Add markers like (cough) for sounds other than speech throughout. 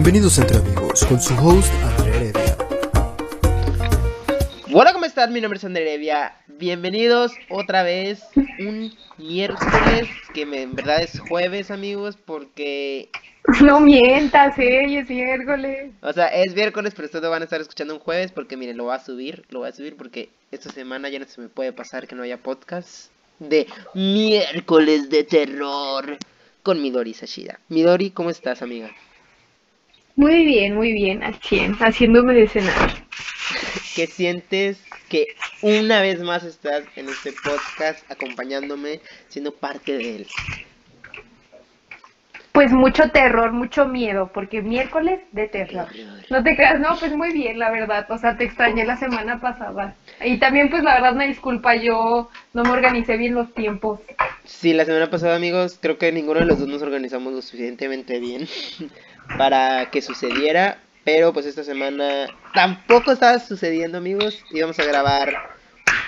Bienvenidos entre amigos con su host André Heredia. Hola, ¿cómo están? Mi nombre es André Heredia. Bienvenidos otra vez un miércoles, que me- en verdad es jueves, amigos, porque, No mientas, eh, es miércoles. o sea, es miércoles, pero ustedes lo van a estar escuchando un jueves, porque miren, lo voy a subir, lo voy a subir porque esta semana ya no se me puede pasar que no haya podcast de miércoles de terror con Midori Sashida. Midori, ¿cómo estás, amiga? Muy bien, muy bien, al 100, haciéndome de cenar. ¿Qué sientes que una vez más estás en este podcast acompañándome, siendo parte de él? Pues mucho terror, mucho miedo, porque miércoles de terror. No te creas, no, pues muy bien, la verdad. O sea, te extrañé la semana pasada. Y también, pues la verdad, me disculpa, yo no me organicé bien los tiempos. Sí, la semana pasada, amigos, creo que ninguno de los dos nos organizamos lo suficientemente bien para que sucediera, pero pues esta semana tampoco estaba sucediendo, amigos. Íbamos a grabar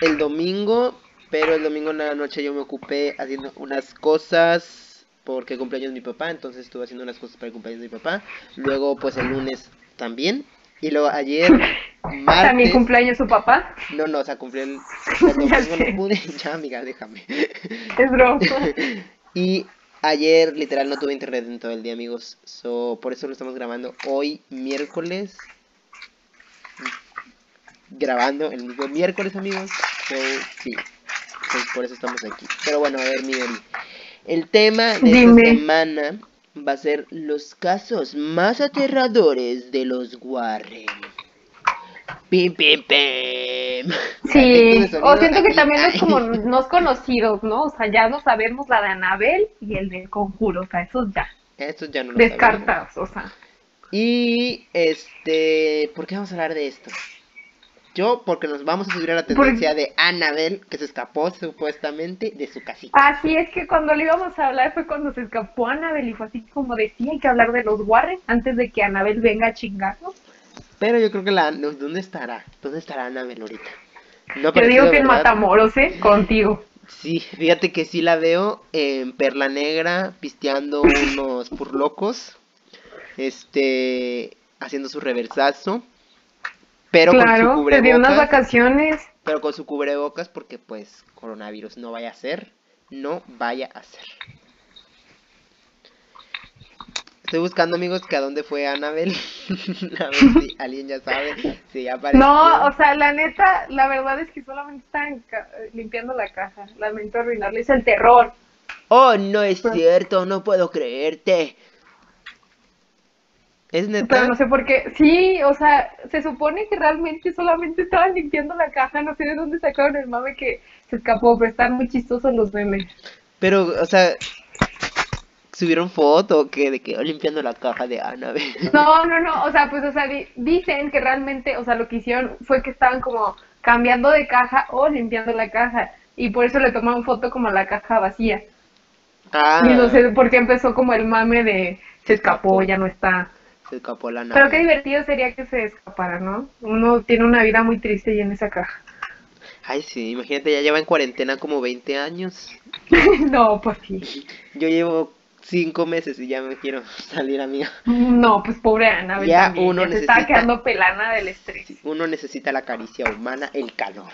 el domingo, pero el domingo en la noche yo me ocupé haciendo unas cosas porque cumpleaños mi papá, entonces estuve haciendo unas cosas para el cumpleaños de mi papá. Luego, pues el lunes también. Y luego ayer, (laughs) También martes... cumpleaños su papá. No, no, o sea, cumplí el, (laughs) el domingo, Ya no sé. pude. (laughs) Ya, amiga, déjame. Es broma. Y ayer literal no tuve internet en todo el día, amigos. So, por eso lo estamos grabando hoy, miércoles. Grabando el mismo miércoles, amigos. So, sí. Pues por eso estamos aquí. Pero bueno, a ver, Midori. El tema de Dime. esta semana va a ser los casos más aterradores de los Warren. Pim, pim, pim. (laughs) Sí, Efectos de o siento que también es como (laughs) nos conocidos, ¿no? O sea, ya no sabemos la de Anabel y el del conjuro, o sea, esos ya, Estos ya no descartados, o sea. Y este, ¿por qué vamos a hablar de esto? Yo, porque nos vamos a subir a la Por- tendencia de Annabelle, que se escapó supuestamente de su casita. Así es que cuando le íbamos a hablar fue cuando se escapó Anabel y fue así como decía, hay que hablar de los Warren antes de que Anabel venga a chingarnos. Pero yo creo que la, ¿dónde estará? ¿Dónde estará Annabelle ahorita? No aparecido, digo que en. Matamoros, ¿eh? Contigo. Sí, fíjate que sí la veo en Perla Negra, pisteando unos purlocos, este, haciendo su reversazo, pero con su claro, te dio unas cubrebocas. vacaciones. Pero con su cubrebocas porque pues coronavirus no vaya a ser, no vaya a ser. Estoy buscando amigos que a dónde fue Annabelle. (laughs) a ver si alguien ya sabe. Si ya apareció. No, o sea, la neta, la verdad es que solamente están limpiando la caja. Lamento arruinarles el terror. Oh, no es Pero- cierto, no puedo creerte. ¿Es neta? Pero no sé por qué. Sí, o sea, se supone que realmente solamente estaban limpiando la caja. No sé de dónde sacaron el mame que se escapó, pero están muy chistosos los memes. Pero, o sea, subieron foto que de que limpiando la caja de Annabelle. (laughs) No, no, no, o sea, pues, o sea, di- dicen que realmente, o sea, lo que hicieron fue que estaban como cambiando de caja o limpiando la caja. Y por eso le tomaron foto como la caja vacía. Ah, Y no sé por qué empezó como el mame de se escapó, ya no está. se escapó la Pero qué divertido sería que se escapara, ¿no? Uno tiene una vida muy triste y en esa caja. Ay, sí, imagínate, ya lleva en cuarentena como 20 años. (laughs) no, pues sí. Yo llevo cinco meses y ya me quiero (laughs) salir, amiga. No, pues pobre Ana. Ya uno se estaba necesita- quedando pelana del estrés. Uno necesita la caricia humana, el calor.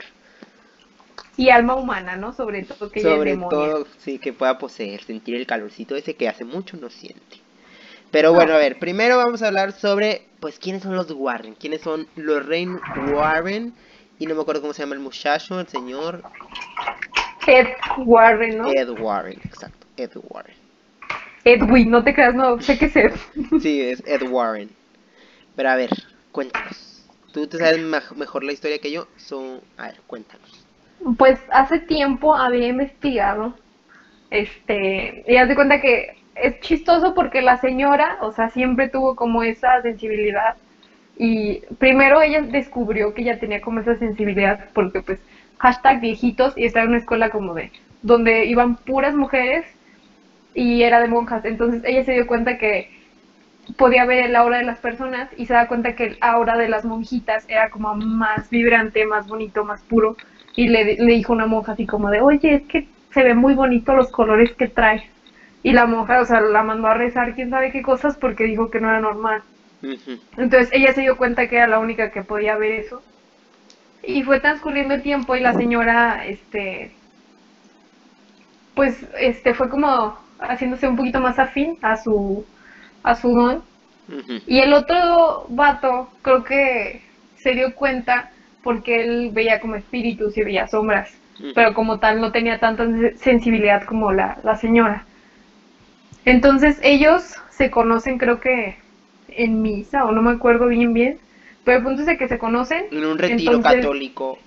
Y alma humana, ¿no? Sobre todo que ella es Sobre todo, sí, que pueda poseer, sentir el calorcito ese que hace mucho no siente. Pero bueno, a ver, primero vamos a hablar sobre, pues, quiénes son los Warren, quiénes son Lorraine Warren, y no me acuerdo cómo se llama el muchacho, el señor Ed Warren, ¿no? Ed Warren, exacto, Ed Warren. Edwin, no te creas, no, sé que es Ed. Sí, es Ed Warren. Pero a ver, cuéntanos. Tú te sabes mejor la historia que yo, so, a ver, cuéntanos. Pues hace tiempo había investigado, este, y haz de cuenta que es chistoso porque la señora, o sea, siempre tuvo como esa sensibilidad y primero ella descubrió que ella tenía como esa sensibilidad porque pues hashtag viejitos y estaba en una escuela como de donde iban puras mujeres y era de monjas, entonces ella se dio cuenta que podía ver el aura de las personas y se da cuenta que el aura de las monjitas era como más vibrante, más bonito, más puro y le, le dijo una monja así como de, oye, es que se ven muy bonitos los colores que trae. Y la monja, o sea, la mandó a rezar quién sabe qué cosas porque dijo que no era normal. Entonces ella se dio cuenta que era la única que podía ver eso. Y fue transcurriendo el tiempo y la señora, este, pues, este, fue como haciéndose un poquito más afín a su, a su don. Y el otro vato, creo que se dio cuenta porque él veía como espíritus y veía sombras, pero como tal no tenía tanta sen- sensibilidad como la, la señora. Entonces ellos se conocen, creo que en misa, o no me acuerdo bien bien, pero el punto es de que se conocen En un retiro Entonces- católico,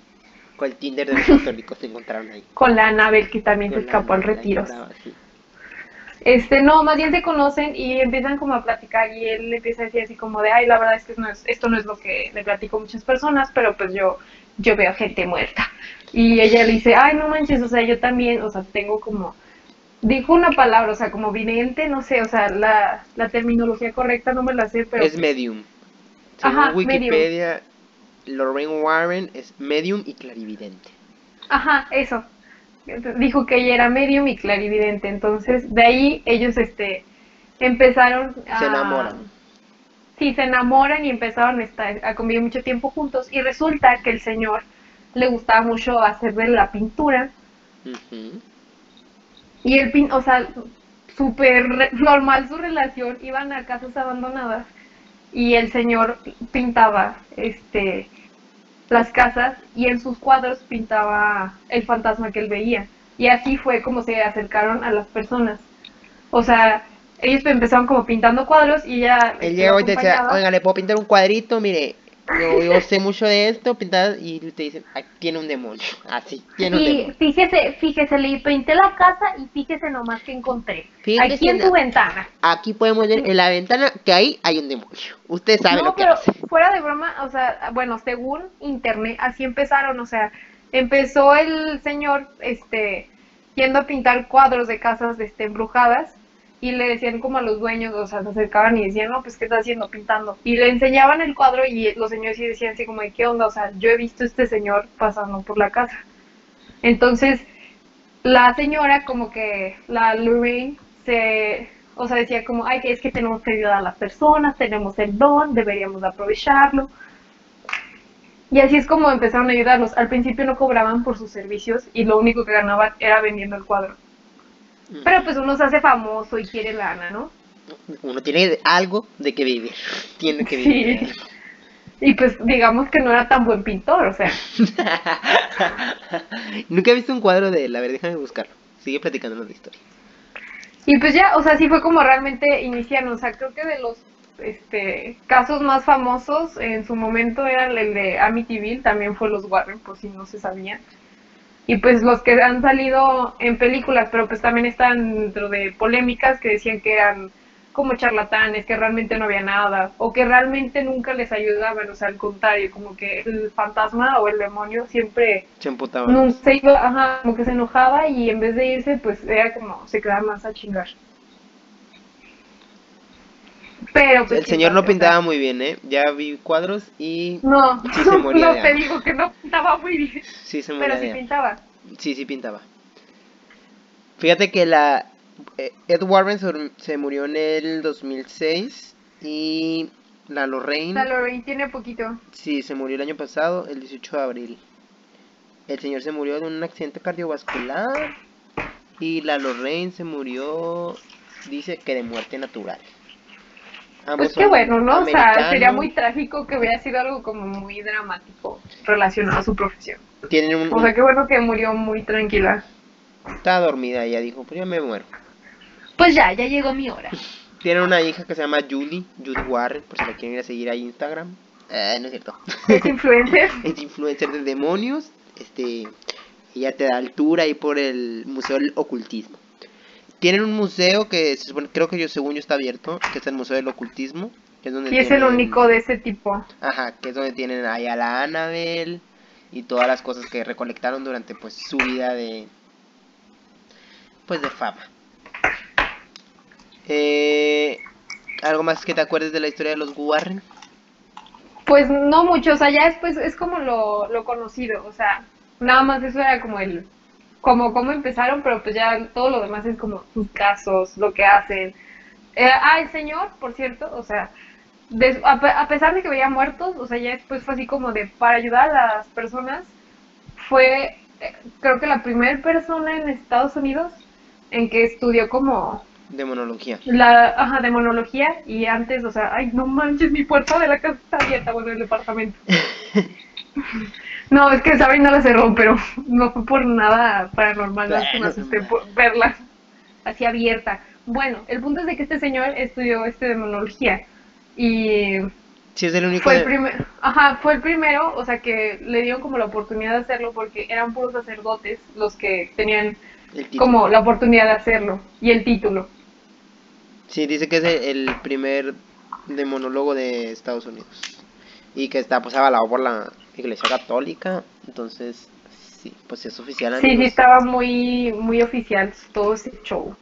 con el Tinder de los católicos se encontraron ahí. con la Anabel que también se Con escapó al retiro. sí. Este, no, más bien se conocen y empiezan como a platicar y él le empieza a decir así como de, ay, la verdad es que no es, esto no es lo que le platico a muchas personas, pero pues yo, yo veo gente muerta. Y ella le dice, ay, no manches, o sea, yo también, o sea, tengo como, dijo una palabra, o sea, como vidente, no sé, o sea, la, la terminología correcta no me la sé, pero... Es medium. Según Ajá, Wikipedia, Lorraine Warren es medium y clarividente. Ajá, eso. Dijo que ella era medium y clarividente. Entonces, de ahí ellos este empezaron a... Se enamoran. Sí, se enamoran y empezaron a, estar, a convivir mucho tiempo juntos. Y resulta que el señor le gustaba mucho hacer de la pintura. Y el pin, o sea, súper normal su relación. Iban a casas abandonadas y el señor pintaba este las casas y en sus cuadros pintaba el fantasma que él veía. Y así fue como se acercaron a las personas. O sea, ellos empezaron como pintando cuadros y ella Él llegó y decía, oiga, ¿le puedo pintar un cuadrito? Mire, yo, yo sé mucho de esto, pintar, y te dicen, "Ay, tiene un demonio. Así, tiene un Y demonio. fíjese, fíjese, le pinté la casa y fíjese nomás que encontré. Fíjese Aquí en tu ventana. Aquí podemos ver en la ventana que ahí hay un demonio. Usted sabe no, lo que pero hace. fuera de broma, o sea, bueno, según internet, así empezaron, o sea, empezó el señor, este, yendo a pintar cuadros de casas, este, embrujadas, y le decían como a los dueños, o sea, se acercaban y decían, no, pues, ¿qué está haciendo pintando? Y le enseñaban el cuadro y los señores sí decían así como, ¿qué onda? O sea, yo he visto este señor pasando por la casa. Entonces, la señora como que, la Lorraine, se, o sea, decía como, ay, que es que tenemos que ayudar a las personas, tenemos el don, deberíamos aprovecharlo. Y así es como empezaron a ayudarlos. Al principio no cobraban por sus servicios y lo único que ganaban era vendiendo el cuadro. Pero pues uno se hace famoso y quiere lana, ¿no? Uno tiene algo de (laughs) que vivir. Tiene que Sí. vivir. Y pues digamos que no era tan buen pintor, o sea. (laughs) Nunca he visto un cuadro de él. A ver, déjame buscarlo. Sigue platicándonos de historia. Y pues ya, o sea, sí fue como realmente iniciaron. O sea, creo que de los este, casos más famosos en su momento era el de Amityville, también fue los Warren, por si no se sabía. Y pues los que han salido en películas, pero pues también están dentro de polémicas que decían que eran como charlatanes, que realmente no había nada, o que realmente nunca les ayudaban, o sea, al contrario, como que el fantasma o el demonio siempre Se no se iba, ajá, como que se enojaba y en vez de irse, pues era como se quedaba más a chingar. Pero pues El señor no pintaba muy bien, ¿eh? Ya vi cuadros y No, Sí se (laughs) moría no de te digo que no pintaba muy bien, sí se moría pero sí pintaba. Sí, sí pintaba. Fíjate que la eh, Ed Warren se murió en el 2006 y la Lorraine La Lorraine tiene poquito. sí se murió el año pasado, el 18 de abril. El señor se murió de un accidente cardiovascular y la Lorraine se murió dice que de muerte natural. Ambos Pues qué bueno, ¿no? O sea, sería muy trágico que hubiera sido algo como muy dramático relacionado a su profesión. tienen un, O sea, qué bueno que murió muy tranquila. estaba dormida ella dijo, pues ya me muero. Pues ya, ya llegó mi hora. (laughs) Tienen una hija que se llama Julie, Julie Warren, por si la quieren ir a seguir en Instagram. Eh, no es cierto. Es influencer. (laughs) es influencer de demonios. Este, ella te da altura ahí por el Museo del Ocultismo. Tienen un museo que se supone- creo que yo según yo está abierto, que es el Museo del Ocultismo. Que es donde Y es el único de ese tipo. Ajá, que es donde tienen ahí a la Annabelle y todas las cosas que recolectaron durante pues su vida de pues de fama. Eh, ¿Algo más que te acuerdes de la historia de los Warren? Pues no mucho, o sea, ya después es como lo, lo conocido, o sea, nada más eso era como el, como cómo empezaron, pero pues ya todo lo demás es como sus casos, lo que hacen. Eh, ah, el señor, por cierto, o sea, des- a, a pesar de que veía muertos, o sea, ya después fue así como de para ayudar a las personas, fue eh, creo que la primera persona en Estados Unidos en que estudió como Demonología. la ajá, demonología y antes, o sea, ay, no manches, mi puerta de la casa está abierta, bueno, el departamento. (laughs) No, es que saben no la cerró, pero (laughs) no fue por nada paranormal, más que me Bueno, asusté normal. por verla así abierta. Bueno, el punto es de que este señor estudió este demonología y Sí, es el único. fue el primer, ajá, fue el primero, o sea, que le dieron como la oportunidad de hacerlo porque eran puros sacerdotes los que tenían como la oportunidad de hacerlo y el título. Sí, dice que es el primer demonólogo de Estados Unidos. Y que está pues avalado por la Iglesia Católica. Entonces, sí, pues es oficial. Sí, sí, estaba muy, muy oficial todo ese show.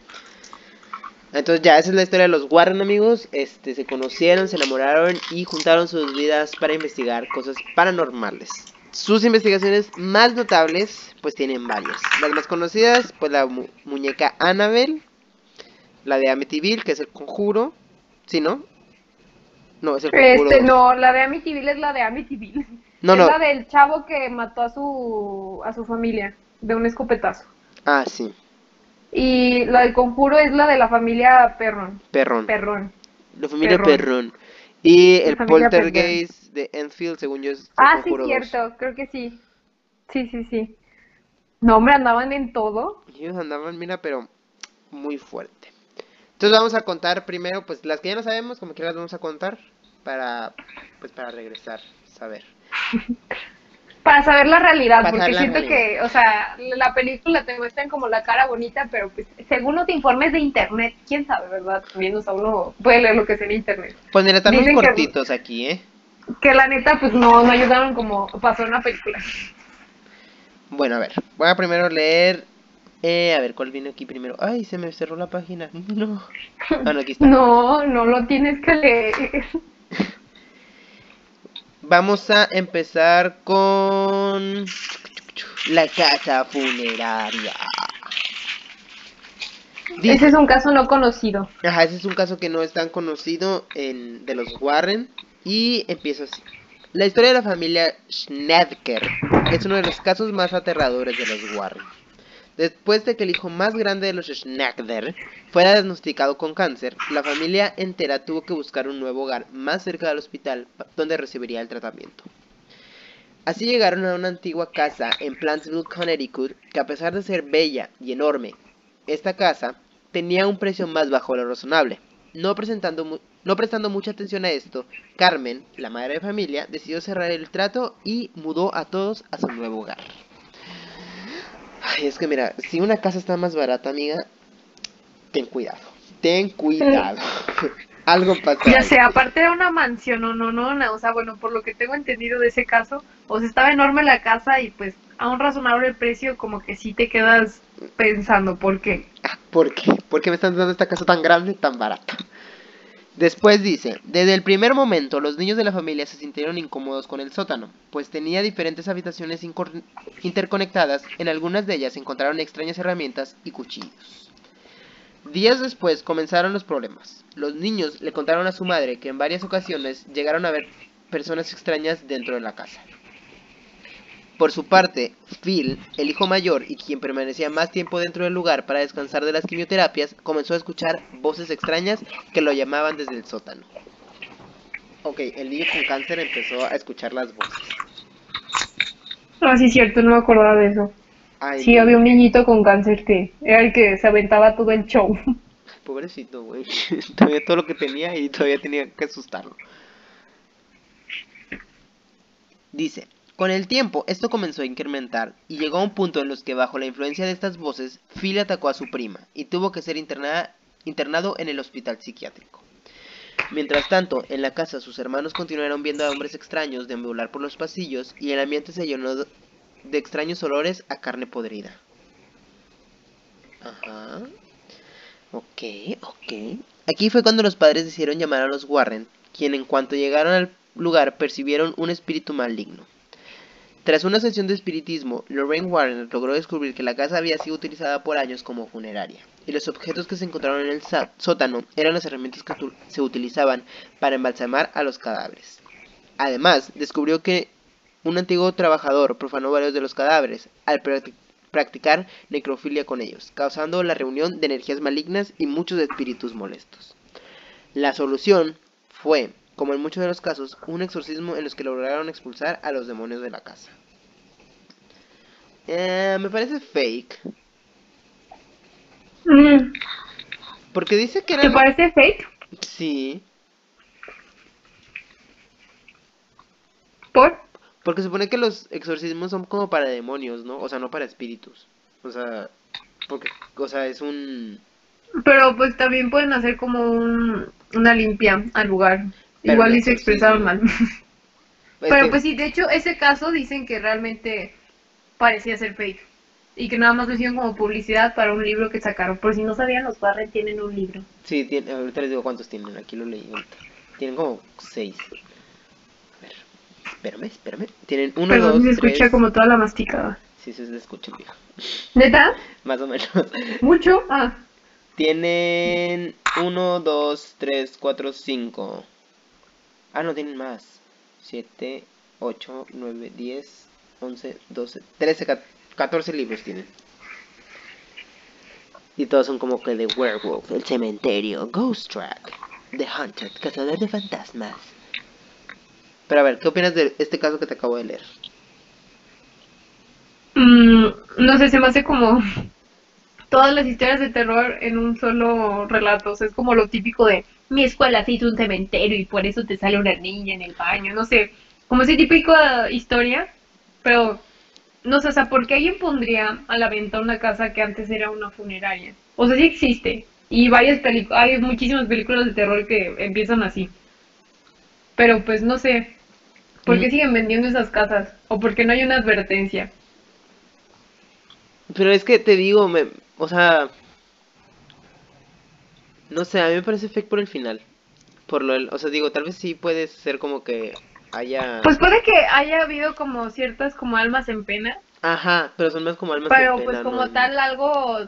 Entonces ya esa es la historia de los Warren amigos. Este se conocieron, se enamoraron y juntaron sus vidas para investigar cosas paranormales. Sus investigaciones más notables pues tienen varias. Las más conocidas pues la mu- muñeca Annabelle, la de Amityville que es el conjuro, ¿sí no? No, es el conjuro. Este, no, la de Amityville es la de Amityville. No, es no. la del chavo que mató a su, a su familia de un escopetazo. Ah, sí, Y la del conjuro es la de la familia Perron. Perrón. Perrón. La familia Perrón. Y La el poltergeist de Enfield, según yo, es Ah, sí, cierto, creo que sí. Sí, sí, sí. No, hombre, andaban en todo. Ellos andaban, mira, pero muy fuerte. Entonces vamos a contar primero, pues las que ya no sabemos, como que las vamos a contar para, pues para regresar, saber. (laughs) Para saber la realidad, Para porque siento realidad. que, o sea, la película te muestran como la cara bonita, pero pues según los informes de internet, quién sabe, ¿verdad? También, o sea, uno puede leer lo que sea en internet. Pues mira, están muy Dicen que- cortitos aquí, ¿eh? Que la neta, pues no, no ayudaron como pasó en la película. Bueno, a ver, voy a primero leer, eh, a ver, ¿cuál viene aquí primero? Ay, se me cerró la página, (laughs) no. Ah, no, aquí está. No, no lo tienes que leer. (laughs) Vamos a empezar con la casa funeraria. Dice- Ese es un caso no conocido. Ajá, ese es un caso que no es tan conocido en, de los Warren. Y empieza así. La historia de la familia Schneider es uno de los casos más aterradores de los Warren. Después de que el hijo más grande de los Schneider fuera diagnosticado con cáncer, la familia entera tuvo que buscar un nuevo hogar más cerca del hospital donde recibiría el tratamiento. Así llegaron a una antigua casa en Plantsville, Connecticut, que a pesar de ser bella y enorme, esta casa tenía un precio más bajo de lo razonable. No, presentando no prestando mucha atención a esto, Carmen, la madre de familia, decidió cerrar el trato y mudó a todos a su nuevo hogar. Ay, es que mira, si una casa está más barata, amiga, ten cuidado. Ten cuidado. (laughs) Algo pasa. Ya sé, aparte era una mansión, no, no, no, no, o sea, bueno, por lo que tengo entendido de ese caso, o sea, estaba enorme la casa y pues a un razonable precio como que sí te quedas pensando, ¿por qué? ¿Por qué? ¿Por qué me están dando esta casa tan grande, tan barata? Después dice, desde el primer momento los niños de la familia se sintieron incómodos con el sótano, pues tenía diferentes habitaciones interconectadas, en algunas de ellas encontraron extrañas herramientas y cuchillos. Días después comenzaron los problemas. Los niños le contaron a su madre que en varias ocasiones llegaron a ver personas extrañas dentro de la casa. Por su parte, Phil, el hijo mayor y quien permanecía más tiempo dentro del lugar para descansar de las quimioterapias, comenzó a escuchar voces extrañas que lo llamaban desde el sótano. Ok, el niño con cáncer empezó a escuchar las voces. Ah, sí, cierto, no me acordaba de eso. Ay, Sí, no, había un niñito con cáncer que era el que se aventaba todo el show. (laughs) pobrecito, güey. (laughs) todavía todo lo que tenía y todavía tenía que asustarlo. Dice, con el tiempo esto comenzó a incrementar y llegó a un punto en los que bajo la influencia de estas voces, Phil atacó a su prima y tuvo que ser internado en el hospital psiquiátrico. Mientras tanto, en la casa sus hermanos continuaron viendo a hombres extraños deambular por los pasillos y el ambiente se llenó de de extraños olores a carne podrida. Ajá. Ok, ok. Aquí fue cuando los padres decidieron llamar a los Warren, quien en cuanto llegaron al lugar percibieron un espíritu maligno. Tras una sesión de espiritismo, Lorraine Warren logró descubrir que la casa había sido utilizada por años como funeraria. y los objetos que se encontraron en el sótano eran las herramientas que se utilizaban para embalsamar a los cadáveres. Además, descubrió que un antiguo trabajador profanó varios de los cadáveres al practi- practicar necrofilia con ellos, causando la reunión de energías malignas y muchos espíritus molestos. La solución fue, como en muchos de los casos, un exorcismo en los que lograron expulsar a los demonios de la casa. Eh, me parece fake, Mm, porque dice que ¿Te era... parece fake? Sí, ¿Por? porque supone que los exorcismos son como para demonios, ¿no? O sea, no para espíritus. O sea, porque, o sea, es un... Pero pues también pueden hacer como un, una limpia al lugar. Pero Igual y se exorcismo. expresaron mal. es Pero que- pues sí, de hecho, ese caso dicen que realmente parecía ser fake. Y que nada más lo hicieron como publicidad para un libro que sacaron. Por si no sabían, los Barrett tienen un libro. Sí, tiene, ahorita les digo cuántos tienen, aquí lo leí ahorita. Tienen como seis. A ver, espérame, espérame. Tienen uno, Perdón, dos, se escucha tres... como toda la masticada. Sí, sí, se escucha, viejo. ¿Neta? (laughs) Más o menos. ¿Mucho? Ah. Tienen 1, 2, 3, 4, 5. Ah, no, tienen más. 7, 8, 9, 10, 11, 12, 13, 14 libros tienen. Y todos son como que de Werewolf, El Cementerio, Ghost Track, The Haunted, Cazador de Fantasmas. Pero a ver, ¿qué opinas de este caso que te acabo de leer? Mm, no sé, se me hace como todas las historias de terror en un solo relato. O sea, es como lo típico de mi escuela se hizo un cementerio y por eso te sale una niña en el baño. No sé, como ese típico de historia, pero no sé, o sea, ¿por qué alguien pondría a la venta una casa que antes era una funeraria? O sea, sí existe. Y varias películas, hay muchísimas películas de terror que empiezan así. Pero pues no sé, ¿por qué Mm. siguen vendiendo esas casas? ¿O por qué no hay una advertencia? Pero es que te digo, me, o sea, no sé, a mí me parece fake por el final. Por lo, del- o sea, digo, tal vez sí puede ser como que haya, Pues puede que haya habido como ciertas como almas en pena, ajá, pero son más como almas pero en pues pena, como ¿no? tal algo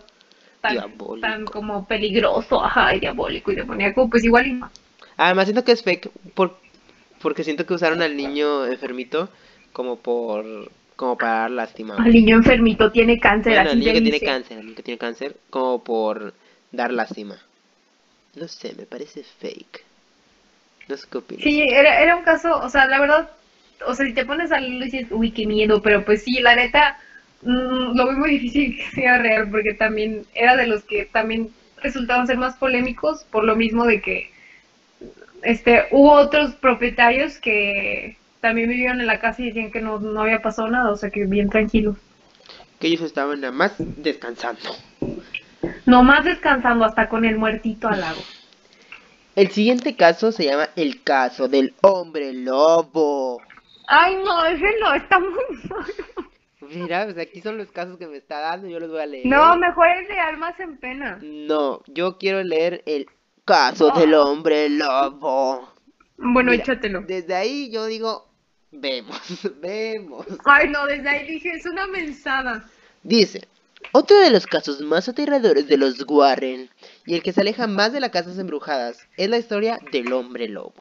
tan, tan como peligroso, ajá, y diabólico y demoníaco, pues igual y no. Además siento que es fake por, porque siento que usaron al niño enfermito como por, como para dar lástima. El niño enfermito tiene cáncer, Bueno, así niño te que tiene cáncer, el niño que tiene cáncer, como por dar lástima. No sé, me parece fake. No sé qué opinas. Sí, era, era un caso, o sea, la verdad, o sea, si te pones a leerlo dices, uy, qué miedo, pero pues sí, la neta, mm, lo veo muy (laughs) difícil que sea real, porque también era de los que también resultaban ser más polémicos, por lo mismo de que este hubo otros propietarios que también vivieron en la casa y decían que no, no había pasado nada, o sea, que bien tranquilos. Que ellos estaban nada más descansando. Nomás descansando hasta con el muertito al lado. El siguiente caso se llama el caso del hombre lobo. Ay, no, ese no, está muy malo. Mira, pues aquí son los casos que me está dando, yo los voy a leer. No, mejor el de almas en pena. No, yo quiero leer el caso del hombre lobo. Bueno, Mira, échatelo. Desde ahí yo digo, vemos, (laughs) vemos. Ay, no, desde ahí dije, es una mensada. Dice, otro de los casos más aterradores de los Warren y el que se aleja más de las casas embrujadas es la historia del hombre lobo.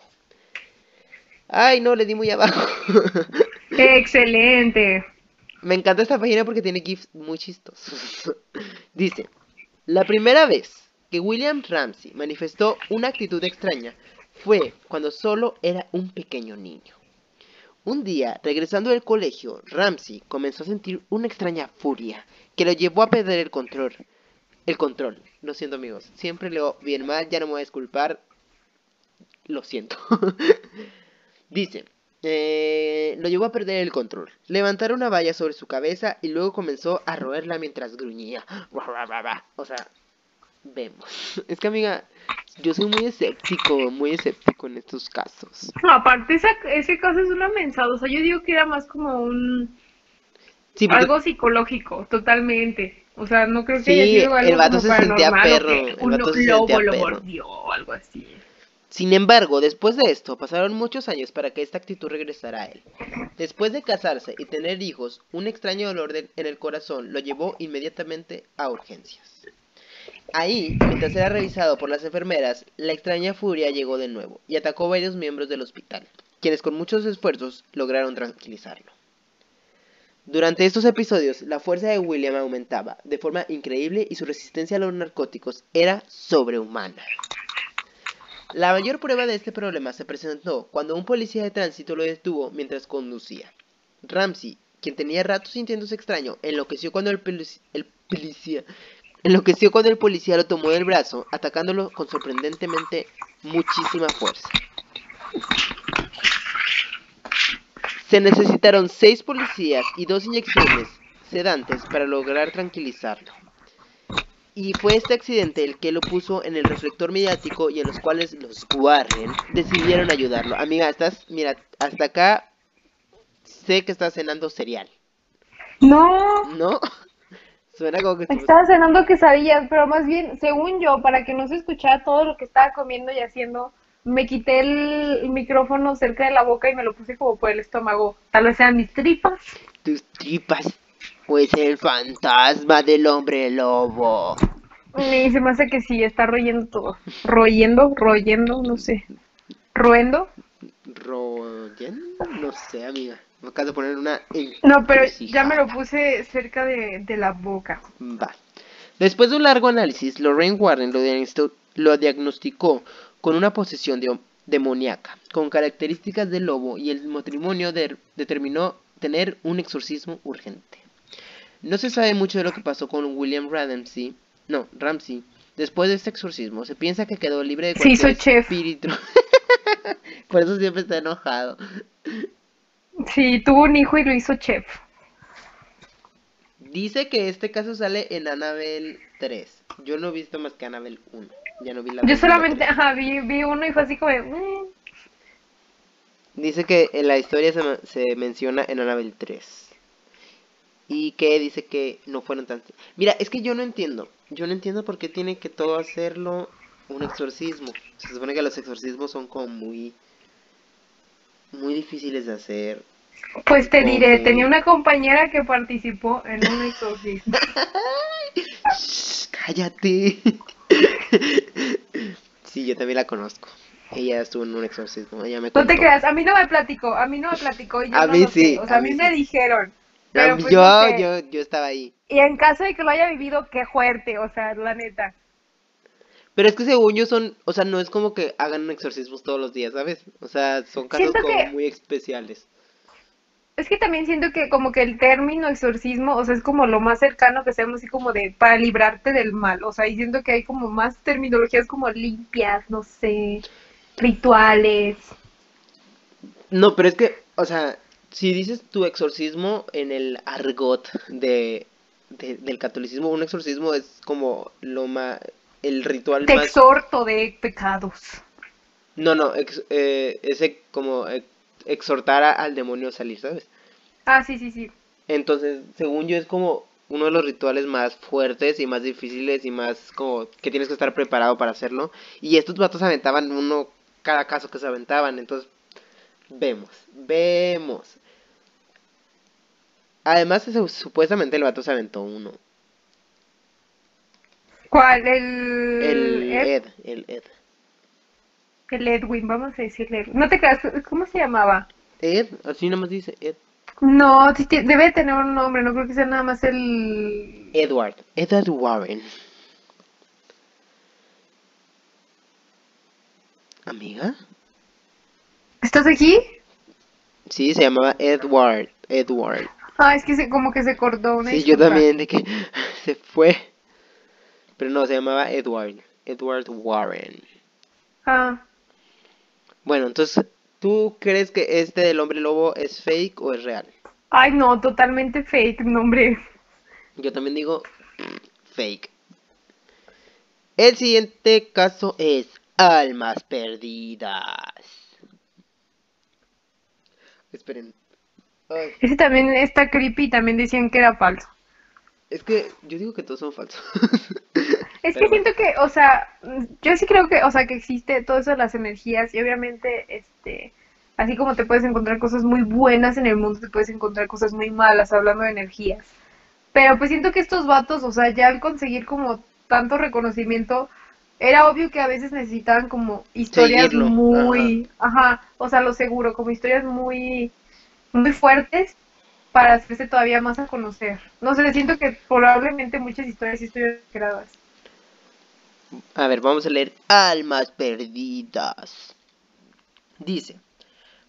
Ay, no, le di muy abajo. Excelente. Me encanta esta página porque tiene GIFs muy chistosos. Dice, la primera vez que William Ramsey manifestó una actitud extraña fue cuando solo era un pequeño niño. Un día, regresando del colegio, Ramsey comenzó a sentir una extraña furia que lo llevó a perder el control. El control. Lo siento amigos, siempre leo bien mal, ya no me voy a disculpar. Lo siento. (laughs) Dice, eh, lo llevó a perder el control. Levantaron una valla sobre su cabeza y luego comenzó a roerla mientras gruñía. O sea, vemos. (laughs) Es que amiga, yo soy muy escéptico, muy escéptico en estos casos. Aparte, esa, ese caso es una mensada. O sea, yo digo que era más como un. Sí, porque Algo psicológico, totalmente. O sea, no creo que Sí, haya sido algo el vato como se sentía perro, el un vato se lobo sentía lo perro. mordió o algo así. Sin embargo, después de esto, pasaron muchos años para que esta actitud regresara a él. Después de casarse y tener hijos, un extraño dolor de- en el corazón lo llevó inmediatamente a urgencias. Ahí, mientras era revisado por las enfermeras, la extraña furia llegó de nuevo y atacó a varios miembros del hospital, quienes con muchos esfuerzos lograron tranquilizarlo. Durante estos episodios, la fuerza de William aumentaba de forma increíble y su resistencia a los narcóticos era sobrehumana. La mayor prueba de este problema se presentó cuando un policía de tránsito lo detuvo mientras conducía. Ramsey, quien tenía rato sintiéndose extraño, enloqueció cuando el, polic- el policía enloqueció cuando el policía lo tomó del brazo, atacándolo con sorprendentemente muchísima fuerza. Se necesitaron seis policías y dos inyecciones sedantes para lograr tranquilizarlo. Y fue este accidente el que lo puso en el reflector mediático y en los cuales los Warren decidieron ayudarlo. Amiga, estás, mira, hasta acá sé que estás cenando cereal, No, ¿no? Suena como que estaba cenando quesadillas, pero más bien, según yo, para que no se escuchara todo lo que estaba comiendo y haciendo, me quité el micrófono cerca de la boca y me lo puse como por el estómago. Tal vez sean mis tripas. tus tripas. Pues el fantasma del hombre lobo. Y se me hace que sí, está royendo todo. Royendo, royendo, no sé. Roendo. ¿Royen? No sé, amiga. Me de poner una No, pero ya me lo puse cerca de, de la boca. Va. Después de un largo análisis, Lorraine Warren lo, diagnosto- lo diagnosticó con una posesión de- demoníaca, con características de lobo, y el matrimonio de- determinó tener un exorcismo urgente. No se sabe mucho de lo que pasó con William Ramsey, no, Ramsey. Después de este exorcismo, se piensa que quedó libre de Sí, cualquier chef. espíritu. (laughs) Por eso siempre está enojado. Sí, tuvo un hijo y lo hizo chef. Dice que este caso sale en Annabelle 3. Yo no he visto más que Annabelle 1. Ya no vi la Yo solamente, ajá, vi, vi uno y fue así como de, "Mm". Dice que en la historia se, se menciona en Annabelle 3. Y que dice que no fueron tan... Mira, es que yo no entiendo. Yo no entiendo por qué tiene que todo hacerlo un exorcismo. Se supone que los exorcismos son como muy... Muy difíciles de hacer. Pues te diré, tenía una compañera que participó en un exorcismo. (laughs) Cállate. sí, yo también la conozco. Ella estuvo en un exorcismo. Ella me No te contó. creas, a mí no me platicó, a mí no me platicó y yo A no mí lo sí, sé. O sea, a mí mí me sí. dijeron. Pero pues yo, no sé. yo, yo estaba ahí. Y en caso de que lo haya vivido, qué fuerte, o sea, la neta. Pero es que según yo son, o sea, no es como que hagan exorcismos todos los días, ¿sabes? O sea, son casos como que- muy especiales. Es que también siento que como que el término exorcismo, o sea, es como lo más cercano que seamos así como de para librarte del mal, o sea, y siento que hay como más terminologías como limpias, no sé, rituales. No, pero es que, o sea, si dices tu exorcismo en el argot de, de- del catolicismo, un exorcismo es como lo más, el ritual Te más... exhorto de pecados. No, no, ex- eh, ese como eh, exhortar a- al demonio a salir, ¿sabes? Ah, sí, sí, sí. Entonces, según yo, es como uno de los rituales más fuertes y más difíciles y más como que tienes que estar preparado para hacerlo. Y estos vatos aventaban uno cada caso que se aventaban. Entonces, vemos, vemos. Además, su- supuestamente el vato se aventó uno. ¿Cuál? El, El Ed- Ed, el Ed. el Edwin, vamos a decirle. No te creas, ¿cómo se llamaba? Ed, así nada más dice Ed. No, debe tener un nombre, no creo que sea nada más el... Edward, Edward Warren. ¿Amiga? ¿Estás aquí? Sí, se llamaba Edward, Edward. Ah, es que se, como que se cortó una Sí, yo también, de que (laughs) se fue. Pero no, se llamaba Edward. Edward Warren. Ah, Bueno, entonces, ¿tú crees que este del hombre lobo es fake o es real? ay no, totalmente fake, nombre. Yo también digo fake. El siguiente caso es Almas Perdidas. Esperen. Ay, Ese también está creepy, también decían que era falso. Es que yo digo que todos son falsos. (laughs) Es que bueno. siento que, o sea, yo sí creo que, o sea, que existe todo eso de las energías y obviamente, este, así como te puedes encontrar cosas muy buenas en el mundo, te puedes encontrar cosas muy malas hablando de energías. Pero pues siento que estos vatos, o sea, ya al conseguir como tanto reconocimiento, era obvio que a veces necesitaban como historias Seguirlo, muy, ajá, o sea, lo seguro, como historias muy, muy fuertes para hacerse todavía más a conocer. No sé, siento que probablemente muchas historias sí estuvieron creadas. A ver, vamos a leer Almas Perdidas. Dice,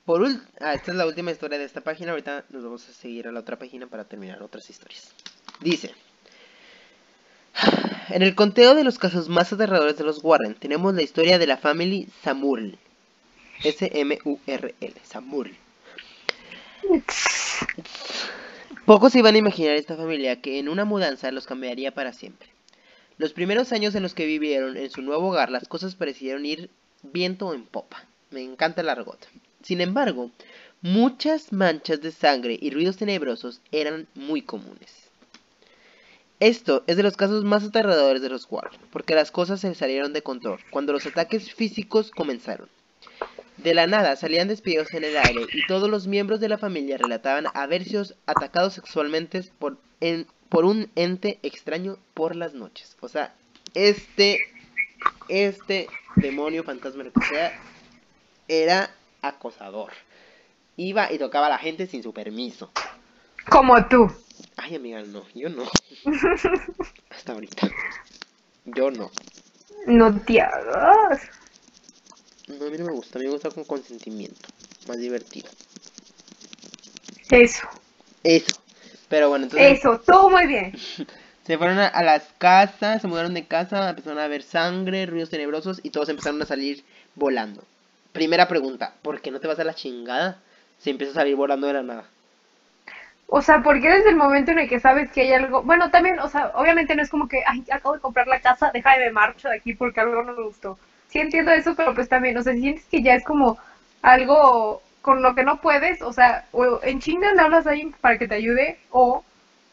por ul- ah, esta es la última historia de esta página, ahorita nos vamos a seguir a la otra página para terminar otras historias. Dice, (sighs) en el conteo de los casos más aterradores de los Warren, tenemos la historia de la family Samurl. S-M-U-R-L, Samurl. Pocos iban a imaginar esta familia que en una mudanza los cambiaría para siempre. Los primeros años en los que vivieron en su nuevo hogar, las cosas parecieron ir viento en popa. Me encanta el argot. Sin embargo, muchas manchas de sangre y ruidos tenebrosos eran muy comunes. Esto es de los casos más aterradores de los Warren, porque las cosas se salieron de control cuando los ataques físicos comenzaron. De la nada salían despidos en el aire y todos los miembros de la familia relataban haber sido atacados sexualmente por, en- por un ente extraño por las noches. O sea, este, este demonio fantasma, lo que sea, era acosador. Iba y tocaba a la gente sin su permiso. Como tú. Ay, amiga, no, yo no. (laughs) Hasta ahorita. Yo no. No te hagas. No, a mí no me gusta, a mí me gusta con consentimiento. Más divertido. Eso, Eso. Pero bueno, entonces eso, todo muy bien. (laughs) se fueron a, a las casas, se mudaron de casa, empezaron a ver sangre, ruidos tenebrosos y todos empezaron a salir volando. Primera pregunta, ¿por qué no te vas a la chingada si empiezas a salir volando de la nada? O sea, porque desde el momento en el que sabes que hay algo, bueno, también, o sea, obviamente no es como que, ay, acabo de comprar la casa, deja de marcho de aquí porque algo no me gustó. Sí entiendo eso, pero pues también, o sea, si sientes que ya es como algo con lo que no puedes, o sea, o en chinga le hablas a alguien para que te ayude, o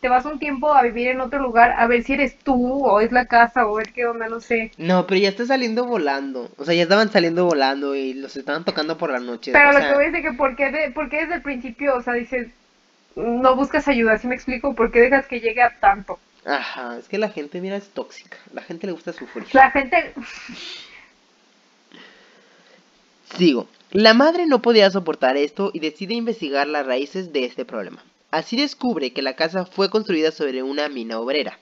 te vas un tiempo a vivir en otro lugar a ver si eres tú, o es la casa, o ver qué onda, no sé. No, pero ya está saliendo volando. O sea, ya estaban saliendo volando y los estaban tocando por la noche. Pero o lo sea, que voy es de que, ¿por qué, de, por qué desde el principio, o sea, dices, no buscas ayuda, ¿sí me explico? ¿Por qué dejas que llegue a tanto? Ajá, es que la gente, mira, es tóxica. La gente le gusta sufrir. La gente, Sigo. La madre no podía soportar esto y decide investigar las raíces de este problema. Así descubre que la casa fue construida sobre una mina obrera,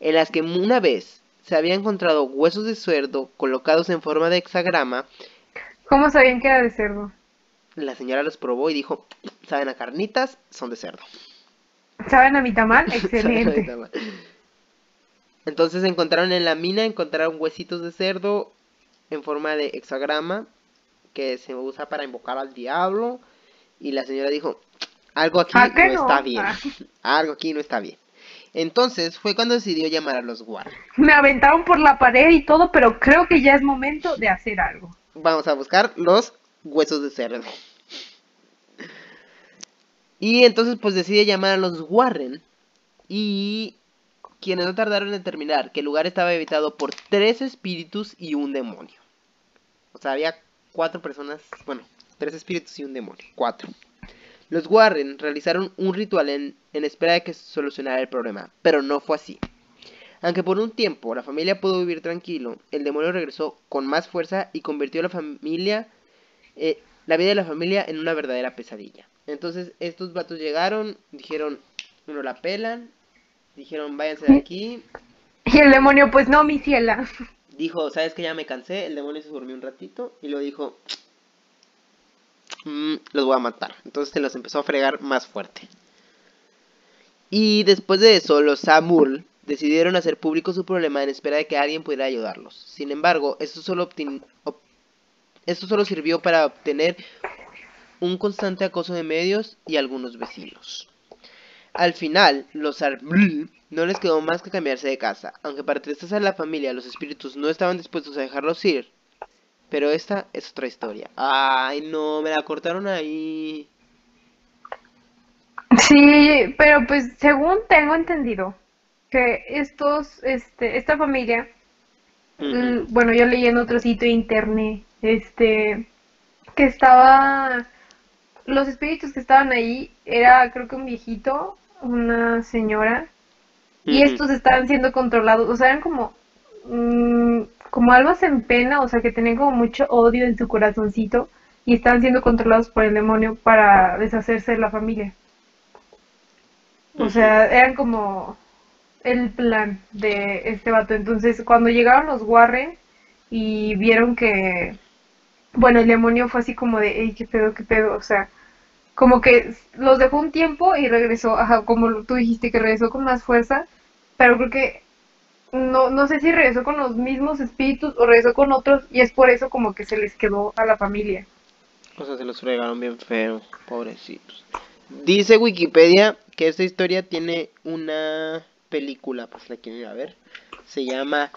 en las que una vez se había encontrado huesos de cerdo colocados en forma de hexagrama. ¿cómo sabían que era de cerdo? La señora los probó y dijo, saben a carnitas, son de cerdo. ¿Saben a mi tamal? (laughs) Saben a Excelente. tamal. Entonces encontraron en la mina, encontraron huesitos de cerdo en forma de hexagrama que se usa para invocar al diablo. Y la señora dijo, algo aquí ¿A qué no no? está bien. Ah. (laughs) Algo aquí no está bien. Entonces fue cuando decidió llamar a los Warren. Me aventaron por la pared y todo, pero creo que ya es momento de hacer algo. Vamos a buscar los huesos de cerdo. Y entonces pues decide llamar a los Warren. Y quienes no tardaron en determinar que el lugar estaba habitado por tres espíritus y un demonio. O sea, había cuatro personas, bueno, tres espíritus y un demonio, cuatro. Los Warren realizaron un ritual en, en espera de que se solucionara el problema, pero no fue así. Aunque por un tiempo la familia pudo vivir tranquilo, el demonio regresó con más fuerza y convirtió la familia, eh, la vida de la familia en una verdadera pesadilla. Entonces estos vatos llegaron, dijeron, no la pelan, dijeron váyanse de aquí, Y el demonio, pues no, mi ciela. (laughs) dijo, sabes que ya me cansé, el demonio se durmió un ratito y luego dijo, "Mm, los voy a matar. Entonces se los empezó a fregar más fuerte. Y después de eso, los Samul decidieron hacer público su problema en espera de que alguien pudiera ayudarlos. Sin embargo, esto solo, esto solo sirvió para obtener un constante acoso de medios y algunos vecinos. Al final, los Samul no les quedó más que cambiarse de casa, aunque para tristeza de la familia los espíritus no estaban dispuestos a dejarlos ir. Pero esta es otra historia. Ay, no, me la cortaron ahí. Sí, pero pues según tengo entendido que estos, este, esta familia, bueno, yo leí en otro sitio de internet, este, que estaba, los espíritus que estaban ahí era creo que un viejito, una señora, y estos estaban siendo controlados, o sea, eran como mm, como almas en pena, o sea, que tenían como mucho odio en su corazoncito y estaban siendo controlados por el demonio para deshacerse de la familia. O sea, eran como el plan de este vato. Entonces, cuando llegaron los Warren y vieron que, bueno, el demonio fue así como de, hey, qué pedo, qué pedo, o sea, como que los dejó un tiempo y regresó, ajá, como tú dijiste, que regresó con más fuerza, pero creo que no, no sé si regresó con los mismos espíritus o regresó con otros y es por eso como que se les quedó a la familia. O sea, se los fregaron bien feo, pobrecitos. Dice Wikipedia que esta historia tiene una película, pues la quieren ir a ver. Se llama...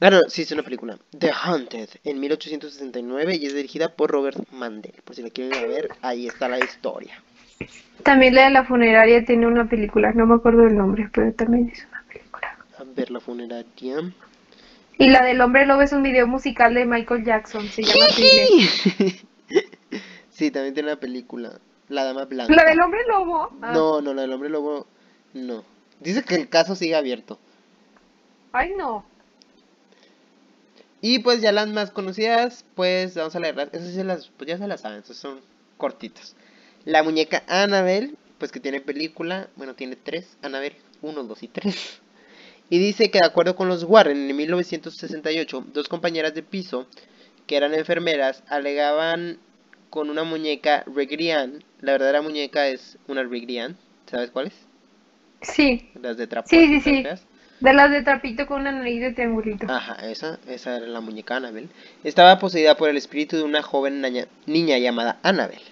Ah, no, sí, es una película. The Haunted, en 1869 y es dirigida por Robert Mandel. Por si la quieren ver, ahí está la historia. También la de la funeraria tiene una película, no me acuerdo del nombre, pero también es una película. A ver la funeraria. Y la del hombre lobo es un video musical de Michael Jackson, se llama sí, (laughs) también tiene una película. La dama blanca. ¿La del hombre lobo? Ah. No, no, la del hombre lobo no. Dice que el caso sigue abierto. Ay, no. Y pues ya las más conocidas, pues vamos a leerlas. Esas las, pues ya se las saben, esas son cortitas. La muñeca Annabelle, pues que tiene película, bueno, tiene tres, Annabelle, uno, dos y tres. Y dice que de acuerdo con los Warren, en 1968, dos compañeras de piso, que eran enfermeras, alegaban con una muñeca Regrian. La verdadera muñeca es una Regrian, ¿sabes cuál es? Sí. Las de trapo. Sí, sí, ¿están sí. De las de trapito con una nariz de triangulito. Ajá, esa, esa era la muñeca Annabelle. Estaba poseída por el espíritu de una joven niña llamada Annabelle.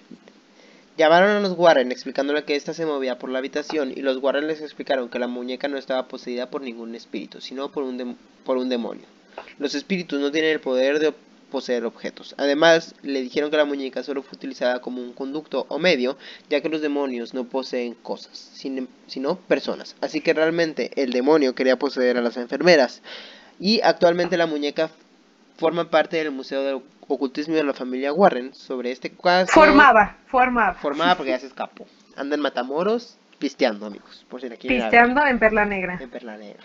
Llamaron a los Warren explicándole que ésta se movía por la habitación y los Warren les explicaron que la muñeca no estaba poseída por ningún espíritu, sino por un, por un demonio. Los espíritus no tienen el poder de poseer objetos. Además, le dijeron que la muñeca solo fue utilizada como un conducto o medio, ya que los demonios no poseen cosas, sin- sino personas. Así que realmente el demonio quería poseer a las enfermeras. Y actualmente la muñeca forma parte del Museo del Ocultismo de la familia Warren. Sobre este caso... Formaba, formaba. Formada porque ya se escapó. Anda en Matamoros pisteando, amigos. Por si la. Pisteando en Perla Negra. En Perla Negra.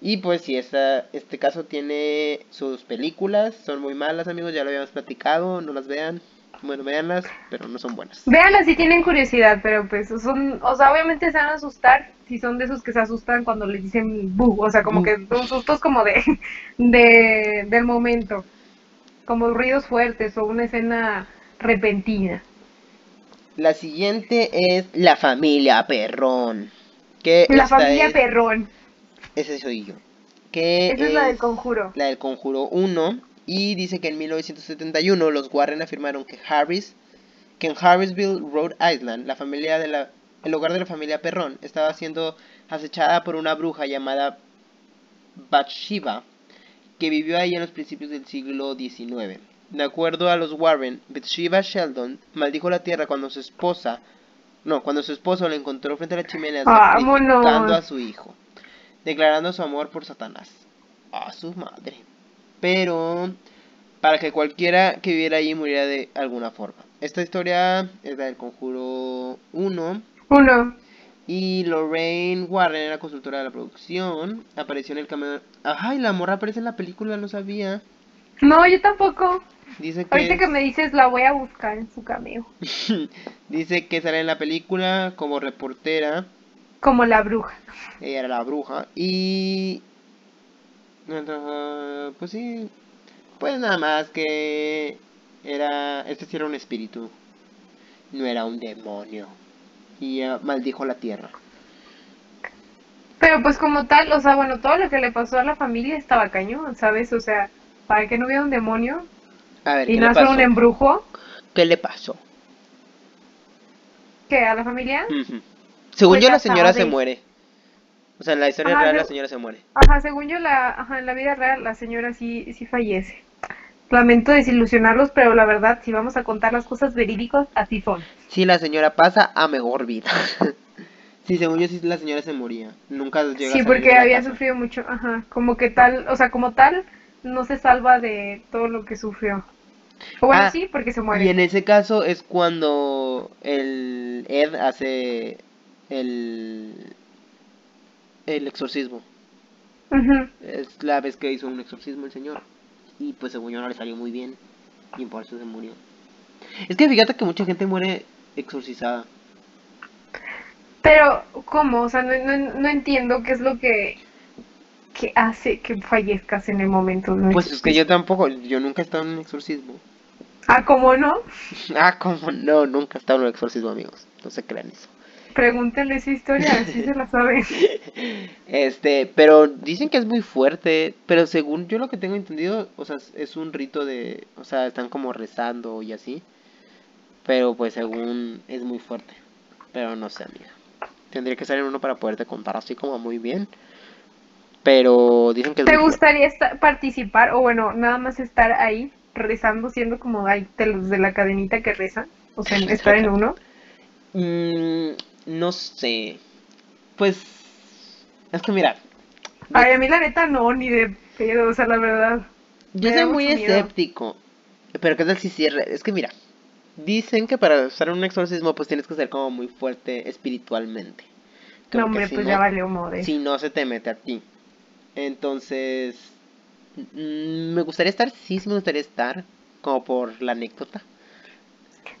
Y pues si esta, este caso tiene sus películas, son muy malas amigos, ya lo habíamos platicado, no las vean. Bueno, véanlas, pero no son buenas. Véanlas si tienen curiosidad, pero pues son, o sea, obviamente se van a asustar si son de esos que se asustan cuando les dicen bu, o sea, como que son sustos como de, (laughs) de del momento, como ruidos fuertes o una escena repentina. La siguiente es La familia Perrón. Que La familia es- Perrón, Ese soy yo. Que esa es la del conjuro. la del Conjuro 1 y dice que en 1971 los Warren afirmaron que Harris que en Harrisville, Rhode Island, la familia de la el hogar de la familia Perrón estaba siendo acechada por una bruja llamada Bathsheba que vivió ahí en los principios del siglo XIX. De acuerdo a los Warren, Bathsheba Sheldon maldijo la tierra cuando su esposa no, cuando su esposo la encontró frente a la chimenea a su hijo, declarando su amor por Satanás. A su madre. Pero para que cualquiera que viviera allí muriera de alguna forma. Esta historia es la del Conjuro 1 Uno. y Lorraine Warren era consultora de la producción. Apareció en el cameo. Ay, la morra aparece en la película, no sabía. No, yo tampoco. Dice que, Ahorita es- que me dices la voy a buscar en su cameo. (laughs) dice que sale en la película como reportera. Como la bruja. Ella era la bruja. Y. Pues sí. Pues nada más que. Era. Este sí era un espíritu. No era un demonio. Y maldijo la tierra. Pero pues como tal, o sea, bueno, todo lo que le pasó a la familia estaba cañón, ¿sabes? O sea, para que no hubiera un demonio A ver, y ¿qué no hacer un embrujo, ¿Qué le pasó? que a la familia. Según Pues yo, la señora se muere. O sea, en la historia Ajá, real, la señora se muere. ajá, según yo, la, ajá, en la vida real, la señora sí, sí fallece. Lamento desilusionarlos, pero la verdad, si vamos a contar las cosas verídicas, así son. Sí, la señora pasa a mejor vida. (laughs) sí, según yo, sí, la señora se moría. Nunca llega Sí, porque había casa. sufrido mucho, ajá, como que tal, o sea, como tal, no se salva de todo lo que sufrió. O bueno, Ah, sí, porque se Y muere. en ese caso es cuando el Ed hace el el exorcismo. Es la vez que hizo un exorcismo el señor. Y pues según yo no le salió muy bien. Y por eso se murió. Es que fíjate que mucha gente muere exorcizada. Pero, ¿cómo? O sea, no, no, no entiendo qué es lo que, que hace que fallezcas en el momento. de Pues es que yo tampoco, yo nunca he estado en un exorcismo. Ah, ¿cómo no? (laughs) Ah, como no, nunca he estado en un exorcismo, amigos. No se crean eso. Pregúntenle esa historia, a ver si se la saben. (laughs) Este, pero dicen que es muy fuerte, pero según yo lo que tengo entendido, o sea, es- un rito de, o sea, están como rezando y así. Pero pues según es muy fuerte. Pero no sé, amiga. Tendría que ser uno para poderte contar así como muy bien. Pero dicen que es ¿Te muy gustaría participar o bueno, nada más estar ahí rezando, siendo como ay, de los de la cadenita que rezan? O sea, estar en (laughs) uno. Mm, no sé. Pues es que mira, Ay, a mí la neta no, ni de pedo, o sea, la verdad. Yo soy muy miedo. escéptico. Pero qué tal si cierre. Es que mira, dicen que para hacer un exorcismo pues tienes que ser como muy fuerte espiritualmente. Como No, hombre, si pues no- ya valió mode. Si no se te mete a ti. Entonces, mm, me gustaría estar, sí, sí me gustaría estar, como por la anécdota,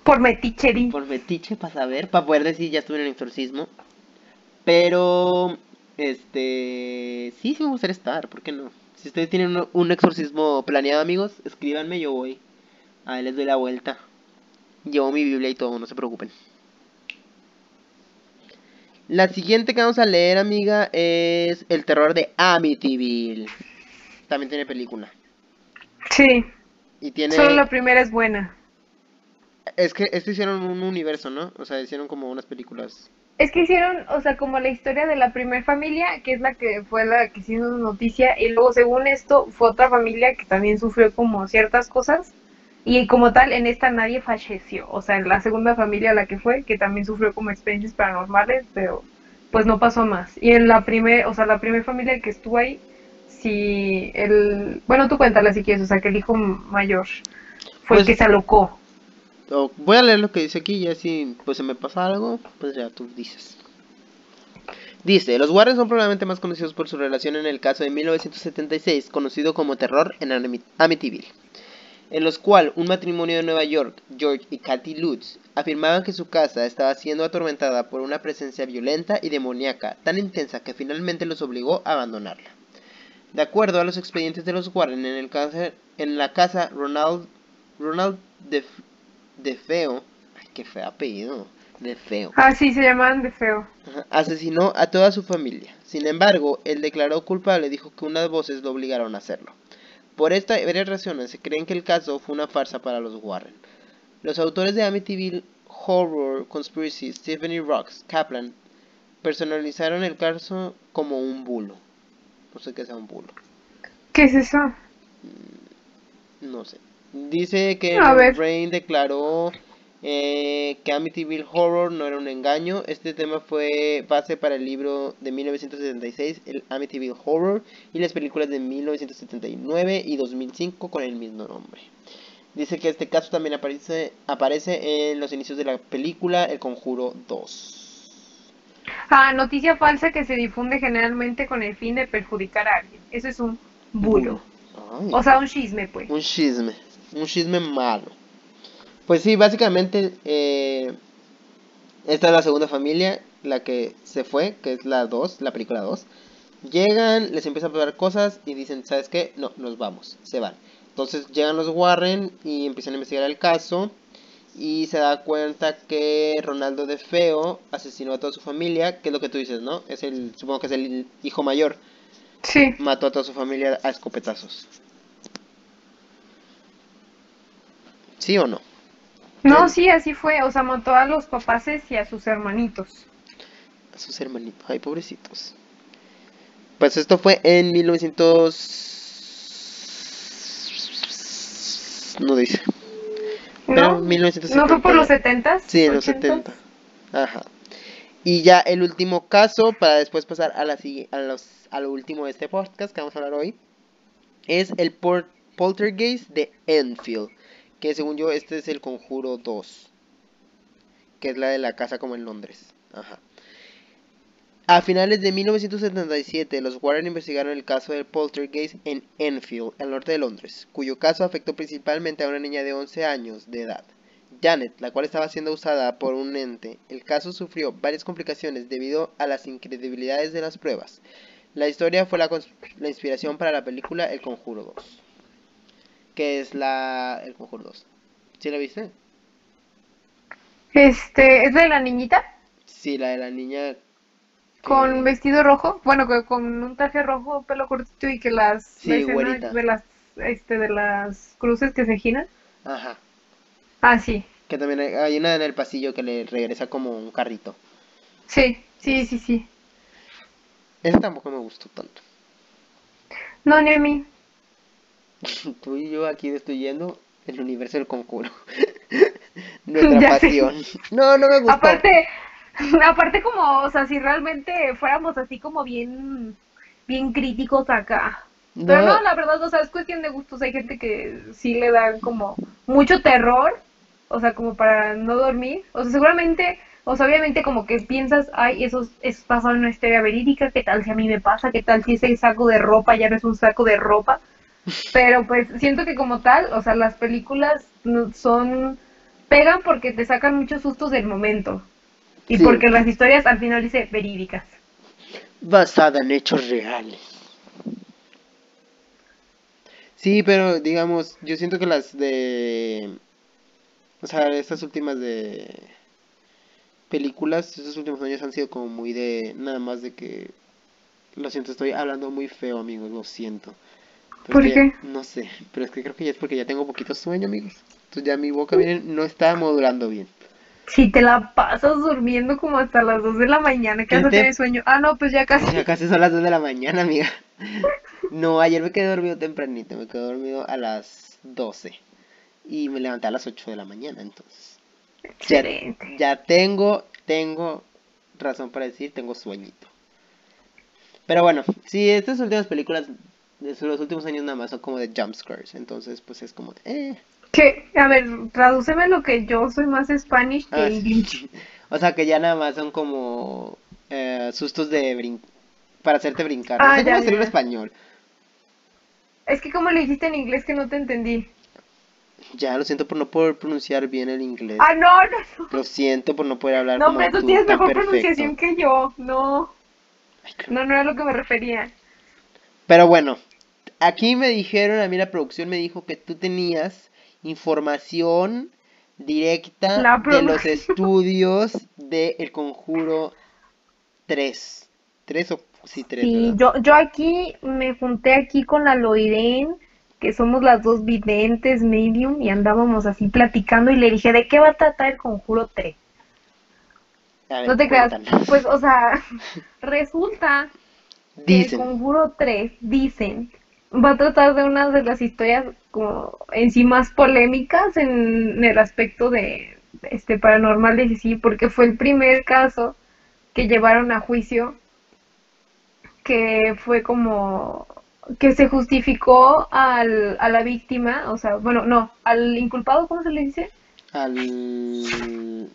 Por meticherí. por metiche, para saber, para poder decir ya estuve en el exorcismo. Pero, este, sí, sí me gustaría estar, ¿por qué no? Si ustedes tienen un, un exorcismo planeado, amigos, escríbanme, yo voy. Ahí les doy la vuelta. Llevo mi Biblia y todo, no se preocupen. La siguiente que vamos a leer, amiga, es El terror de Amityville. También tiene película. Sí, Y tiene... solo la primera es buena. Es que esto hicieron un universo, ¿no? O sea, hicieron como unas películas. Es que hicieron, o sea, como la historia de la primer familia, que es la que fue la que hizo noticia, y luego según esto fue otra familia que también sufrió como ciertas cosas, y como tal en esta nadie falleció, o sea, en la segunda familia la que fue, que también sufrió como experiencias paranormales, pero pues no pasó más. Y en la primer, o sea, la primera familia que estuvo ahí, sí, el, bueno, tú cuéntala si quieres, o sea, que el hijo mayor fue el Pues- que se alocó. Voy a leer lo que dice aquí, ya si pues se me pasa algo, pues ya tú dices. Dice, los Warren son probablemente más conocidos por su relación en el caso de 1976, conocido como terror en Ami- Amityville, en los cual un matrimonio de Nueva York, George y Kathy Lutz, afirmaban que su casa estaba siendo atormentada por una presencia violenta y demoníaca tan intensa que finalmente los obligó a abandonarla. De acuerdo a los expedientes de los Warren, en, el casa, en la casa Ronald, Ronald de, de Feo, ay, qué feo apellido, de Feo, Ah, sí, se llamaban de feo. Asesinó a toda su familia. Sin embargo, él declaró culpable y dijo que unas voces lo obligaron a hacerlo. Por esta y varias razones se creen que el caso fue una farsa para los Warren. Los autores de Amityville Horror Conspiracy, Stephen E. Rocks Kaplan, personalizaron el caso como un bulo. No sé qué sea un bulo. ¿Qué es eso? No sé. Dice que. Rain declaró eh, que Amityville Horror no era un engaño. Este tema fue base para el libro de 1976, el Amityville Horror, y las películas de 1979 y 2005 con el mismo nombre. Dice que este caso también aparece, aparece en los inicios de la película El Conjuro 2. Ah, noticia falsa que se difunde generalmente con el fin de perjudicar a alguien. Eso es un bulo. Ay. O sea, un chisme, pues. Un chisme, un chisme malo. Pues sí, básicamente eh, esta es la segunda familia, la que se fue, que es la 2, la película 2. Llegan, les empiezan a pasar cosas y dicen, ¿sabes qué? No, nos vamos, se van. Entonces llegan los Warren y empiezan a investigar el caso y se da cuenta que Ronaldo de Feo asesinó a toda su familia, que es lo que tú dices, ¿no? Es el, supongo que es el hijo mayor, Sí. mató a toda su familia a escopetazos. ¿Sí o no? No, sí, así fue. O sea, mató a los papaces y a sus hermanitos. A sus hermanitos. Ay, pobrecitos. Pues esto fue en 1900... No dice. Pero ¿No? 1970. ¿No fue por los setentas? Sí, en los 70. Ajá. Y ya el último caso, para después pasar a, la, a, los, a lo último de este podcast que vamos a hablar hoy, es el por- poltergeist de Enfield. Que según yo, este es el conjuro 2. Que es la de la casa como en Londres. A finales de 1977, los Warren investigaron el caso del poltergeist en Enfield, al norte de Londres, cuyo caso afectó principalmente a una niña de 11 años de edad. Janet, la cual estaba siendo usada por un ente, el caso sufrió varias complicaciones debido a las incredibilidades de las pruebas. La historia fue la, la inspiración para la película El Conjuro 2, que es la... El Conjuro 2. ¿Sí la viste? Este, ¿es de la niñita? Sí, la de la niña... que- Con vestido rojo, bueno, con un traje rojo, pelo cortito y que las Sí, la de las este de las cruces que se giran. Ajá. Ah, sí. Que también hay, hay una en el pasillo que le regresa como un carrito. Sí, sí, sí, sí. Esa tampoco me gustó tanto. No, ni a mí. (laughs) Tú y yo aquí destruyendo el universo del conjuro. (laughs) Nuestra (laughs) Ya pasión. No, no me gustó. Aparte, aparte como, o sea, si realmente fuéramos así como bien, bien críticos acá. Pero No. la verdad, o sea, es cuestión de gustos. Hay gente que sí le dan como mucho terror, o sea, como para no dormir. O sea, seguramente, o sea, obviamente como que piensas, ay, eso es, basado en una historia verídica, ¿qué tal si a mí me pasa? ¿Qué tal si ese saco de ropa ya no es un saco de ropa? Pero pues siento que como tal, o sea, las películas son, pegan porque te sacan muchos sustos del momento. Y Sí. porque las historias al final dice verídicas. Basada en hechos reales. Sí, pero digamos, yo siento que las de... O sea, estas últimas de... Películas, estos últimos años han sido como muy de... Nada más de que... Lo siento, estoy hablando muy feo, amigos, lo siento. ¿Por ya- qué? no sé, pero es que creo que ya es porque ya tengo poquito sueño, amigos. Entonces ya mi boca viene, no está modulando bien. Si te la pasas durmiendo como hasta las 2 de la mañana, que ¿Qué vas a te- tener sueño. Ah, no, pues ya casi. Ya casi son las 2 de la mañana, amiga. No, ayer me quedé dormido tempranito, me quedé dormido a las 12 y me levanté a las 8 de la mañana, entonces. Ya, Excelente. ya tengo, tengo razón para decir, tengo sueñito. Pero bueno, sí, estas últimas películas de los últimos años nada más son como de jumpscares, entonces pues es como, de, eh. Que, a ver, tradúceme lo que yo soy más Spanish que Ah, English. (laughs) O sea que ya nada más son como eh, sustos de brin para hacerte brincar. Ah, no sé cómo ya, decirlo en español. Es que como le dijiste en inglés que no te entendí. Ya, lo siento por no poder pronunciar bien el inglés. Ah, no, no, no. Lo siento por no poder hablar No, como hombre, tú tú, tienes mejor perfecto. pronunciación que yo. No, Ay, no, no era lo que me refería. Pero bueno, aquí me dijeron, a mí la producción me dijo que tú tenías información directa de los estudios de El Conjuro 3. 3 o sí, 3, Sí, yo, yo aquí me junté aquí con la Loirén, que somos las dos videntes, medium, y andábamos así platicando y le dije, ¿de qué va a tratar el Conjuro 3? A ver, No te creas, cuéntanos. pues, o sea, (laughs) resulta Dicen. Conjuro 3, dicen, va a tratar de una de las historias como en sí más polémicas en el aspecto de este paranormal de sí, porque fue el primer caso que llevaron a juicio que fue como que se justificó al, a la víctima, o sea, bueno, no, al inculpado, ¿cómo se le dice? Al...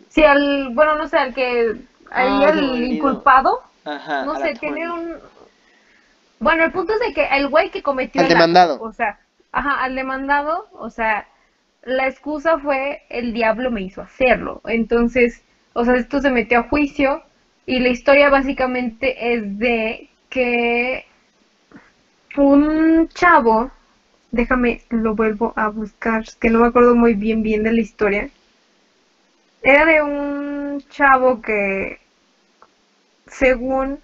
Sí, al, bueno, no sé, al que, ahí Ah, al inculpado, Ajá, no sé, tiene un... Bueno, el punto es de que el güey que cometió Al el acto, demandado. o sea, ajá, al demandado, o sea, la excusa fue el diablo me hizo hacerlo. Entonces, o sea, esto se metió a juicio y la historia básicamente es de que un chavo, déjame, lo vuelvo a buscar, que no me acuerdo muy bien bien de la historia. Era de un chavo que, según,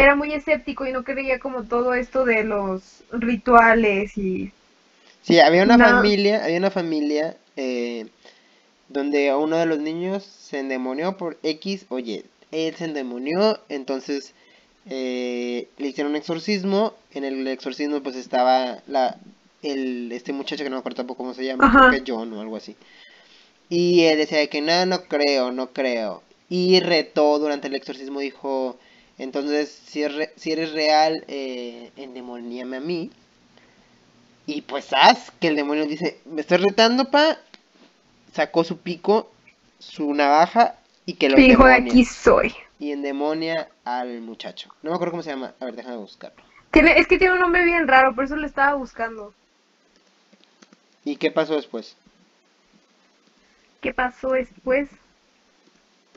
era muy escéptico y no creía como todo esto de los rituales y... Sí, había una No. familia, había una familia eh, donde a uno de los niños se endemonió por X o Y. Él se endemonió, entonces eh, le hicieron un exorcismo. En el exorcismo pues estaba la, el, este muchacho que no me acuerdo tampoco cómo se llama, Ajá. creo que John o algo así. Y él decía de que no, no creo, no creo. Y retó durante el exorcismo, dijo, entonces si, es re- si eres real, eh, endemoníame a mí. Y pues haz que el demonio dice, me estoy retando, pa. Sacó su pico, su navaja y que lo Hijo de aquí soy. y endemonia al muchacho. No me acuerdo cómo se llama. A ver, déjame buscarlo. Tiene, es que tiene un nombre bien raro, por eso lo estaba buscando. ¿Y qué pasó después? ¿Qué pasó después?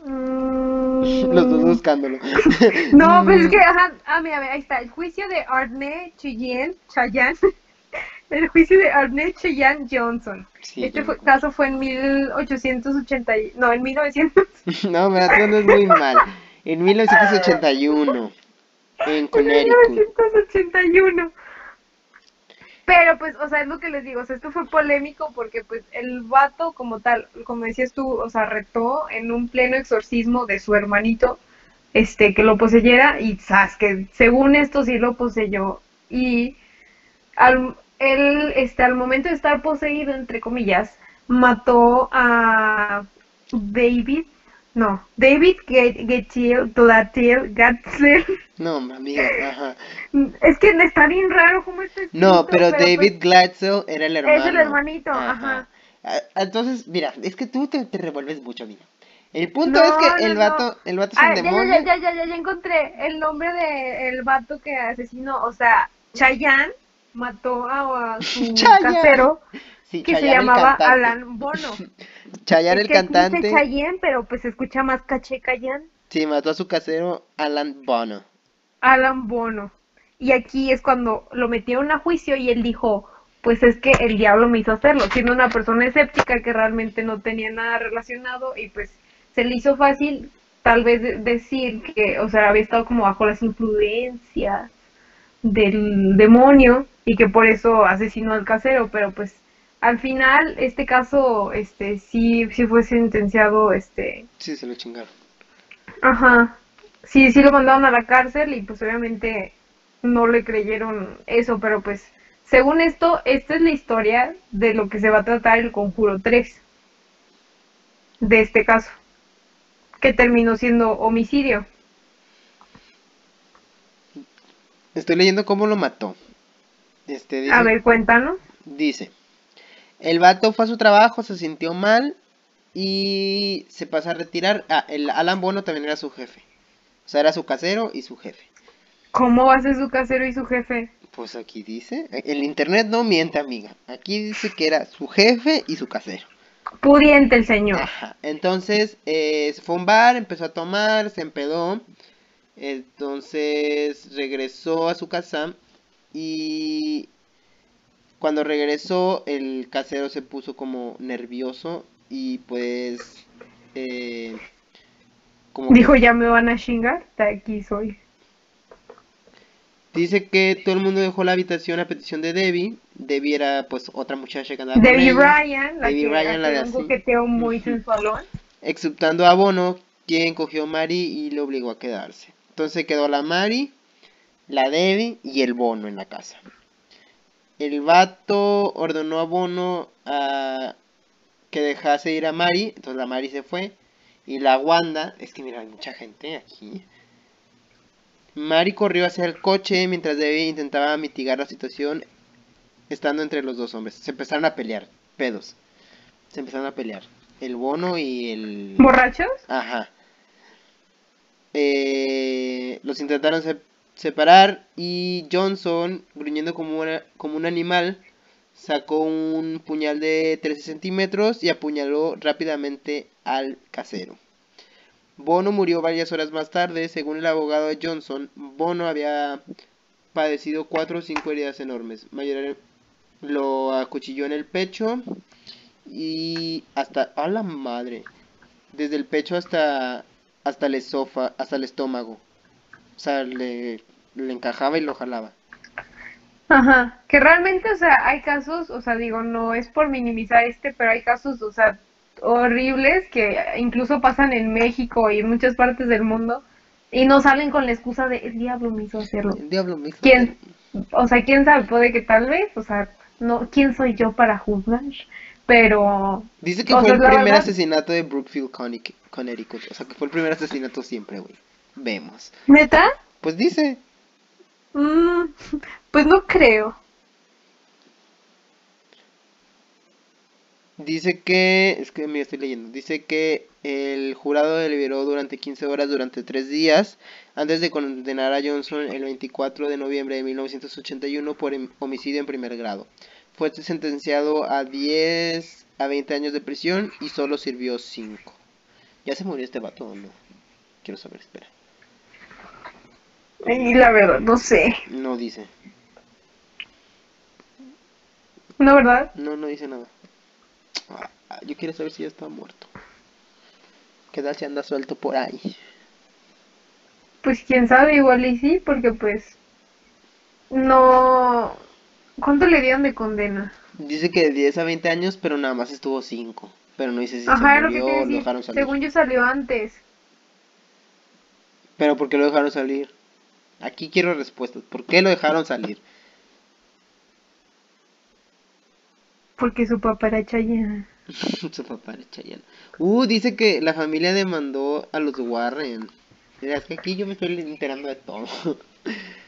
Mm, (laughs) Los dos buscándolo. (laughs) No, pero es que, ajá, ah, mira, mira, ahí está, el juicio de Arne Cheyenne, Chayanne, (laughs) el juicio de Arne Cheyenne Johnson. Sí, este fue- caso fue en 1880, y- no, en 1900, No, me es muy mal. En 1981, en Connecticut. 1981. Pero pues, o sea, es lo que les digo, o sea, esto fue polémico porque pues el vato como tal, como decías tú, o sea, retó en un pleno exorcismo de su hermanito, este, que lo poseyera y sabes que según esto sí lo poseyó y al, él, este, al momento de estar poseído, entre comillas, mató a David, no, David Glatil, Gatzel. No, amiga, ajá. Es que está bien raro cómo está escrito, No, pero David pues, Glatzel era el hermano. es el hermanito, ajá. Ah, Entonces, mira, es que tú te, te revuelves mucho, amiga. El punto No, es que no, el no. vato, el vato se Ah, ya, ya, endemonia. ya, ya, ya, ya encontré el nombre de el vato que asesinó, o sea, Chayanne mató a, a su (laughs) casero Sí, que se llamaba cantante. Alan Bono. (laughs) Chayanne Es el que aquí dice cantante. Chayanne, pero pues se escucha más caché Chayanne. Sí, mató a su casero Alan Bono. Alan Bono. Y aquí es cuando lo metieron a juicio y él dijo, pues es que el diablo me hizo hacerlo, siendo una persona escéptica que realmente no tenía nada relacionado y pues se le hizo fácil tal vez de- decir que, o sea, había estado como bajo las influencias del demonio y que por eso asesinó al casero, pero pues al final este caso este sí sí fue sentenciado este Sí, se lo chingaron. Ajá. Sí, sí lo mandaron a la cárcel y pues obviamente no le creyeron eso, pero pues según esto, esta es la historia de lo que se va a tratar el Conjuro 3 de este caso, que terminó siendo homicidio. Estoy leyendo cómo lo mató. Este dice, A ver, cuéntanos. dice, el vato fue a su trabajo, se sintió mal y se pasó a retirar. Ah, el Alan Bono también era su jefe. O sea, era su casero y su jefe. ¿Cómo va a ser su casero y su jefe? Pues aquí dice, el internet no miente, amiga. Aquí dice que era su jefe y su casero. Pudiente el señor. Ajá. Entonces, eh, se fue a un bar, empezó a tomar, se empedó. Entonces, regresó a su casa y cuando regresó, el casero se puso como nervioso y pues... eh, como que- Dijo, ya me van a chingar, de aquí soy. Dice que todo el mundo dejó la habitación a petición de Debbie. Debbie era pues otra muchacha que andaba con Debbie ella, Ryan, la Debbie que Ryan, la de un así. coqueteo muy sensualón. exceptando a Bono, quien cogió a Mari y le obligó a quedarse. Entonces quedó la Mari, la Debbie y el Bono en la casa. El vato ordenó a Bono a que dejase ir a Mari, entonces la Mari se fue. Y la Wanda, es que mira, hay mucha gente aquí. Mari corrió hacia el coche mientras Debbie intentaba mitigar la situación estando entre los dos hombres. Se empezaron a pelear, pedos. Se empezaron a pelear. El Bono y el... ¿Borrachos? Ajá. Eh, los intentaron se- separar y Johnson, gruñendo como, como un animal, sacó un puñal de 13 centímetros y apuñaló rápidamente al casero. Bono murió varias horas más tarde, según el abogado de Johnson. Bono había padecido cuatro o cinco heridas enormes. Mayor lo acuchilló en el pecho y hasta a la madre, desde el pecho hasta hasta el esofa, hasta el estómago. O sea, le, le encajaba y lo jalaba. Ajá, que realmente, o sea, hay casos, o sea, digo, no es por minimizar este, pero hay casos, o sea, horribles que incluso pasan en México y en muchas partes del mundo y no salen con la excusa de el diablo me hizo hacerlo. El diablo me hizo ¿Quién? O sea, quién sabe, puede que tal vez, o sea, no, ¿quién soy yo para juzgar? Pero, Dice que fue sea, el primer verdad- asesinato de Brookfield, Connecticut. O sea, que fue el primer asesinato siempre, güey. Vemos. ¿neta? Pues dice, Mm, pues no creo. Dice que, es que me estoy leyendo, dice que el jurado deliberó durante 15 horas durante 3 días antes de condenar a Johnson el 24 de noviembre de 1981 por homicidio en primer grado. Fue sentenciado a 10 a 20 años de prisión y solo sirvió 5. ¿Ya se murió este vato o no? Quiero saber, espera. Y la verdad, no sé. No dice. No, ¿verdad? No, no dice nada. Ah, yo quiero saber si ya está muerto. ¿Qué tal si anda suelto por ahí? Pues quién sabe, igual y sí, porque pues no... ¿Cuánto le dieron de condena? Dice que de 10 a 20 años, pero nada más estuvo 5. Pero no dice si Ajá, se lo que lo dejaron salir. Según yo salió antes. Pero ¿por qué lo dejaron salir? Aquí quiero respuestas. ¿Por qué lo dejaron salir? Porque su papá era Chayanne. (laughs) Su papá era Chayanne. Uh, dice que la familia demandó a los Warren. Mira, es que aquí yo me estoy enterando de todo. (laughs)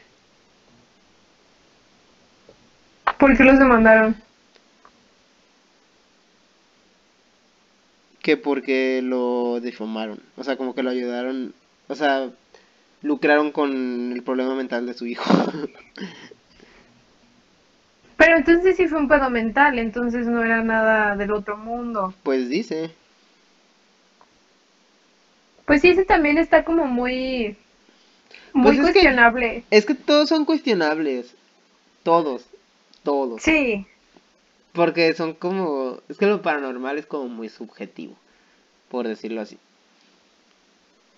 ¿Por qué los demandaron? que porque lo difamaron. O sea, como que lo ayudaron. O sea, lucraron con el problema mental de su hijo. (laughs) Pero entonces sí fue un pedo mental, entonces no era nada del otro mundo. pues dice. Pues sí, ese también está como muy... Muy Pues es que- cuestionable. Es que todos son cuestionables. Todos. Todos. Sí, Porque son como... Es que lo paranormal es como muy subjetivo. Por decirlo así.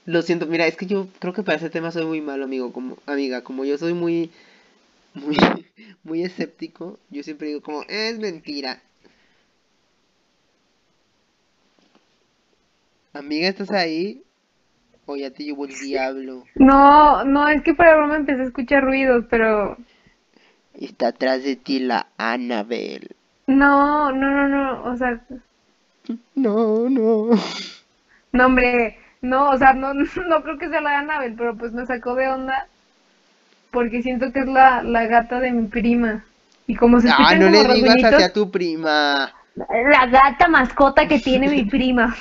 Lo siento, mira, es que yo creo que para ese tema soy muy malo, amigo, como amiga, como yo soy muy muy (laughs) muy escéptico, yo siempre digo como es mentira. Amiga, ¿estás ahí? O ya te llevó el diablo. no, no, es que para broma empecé a escuchar ruidos, pero Está atrás de ti la Annabelle. no, no, no, no, o sea, No, no. no, hombre, no, o sea, no, (laughs) no creo que sea la de Annabelle, pero pues me sacó de onda porque siento que es la, la gata de mi prima. Y como se Ah, no le digas hacia tu prima. la gata mascota que tiene mi (laughs) prima.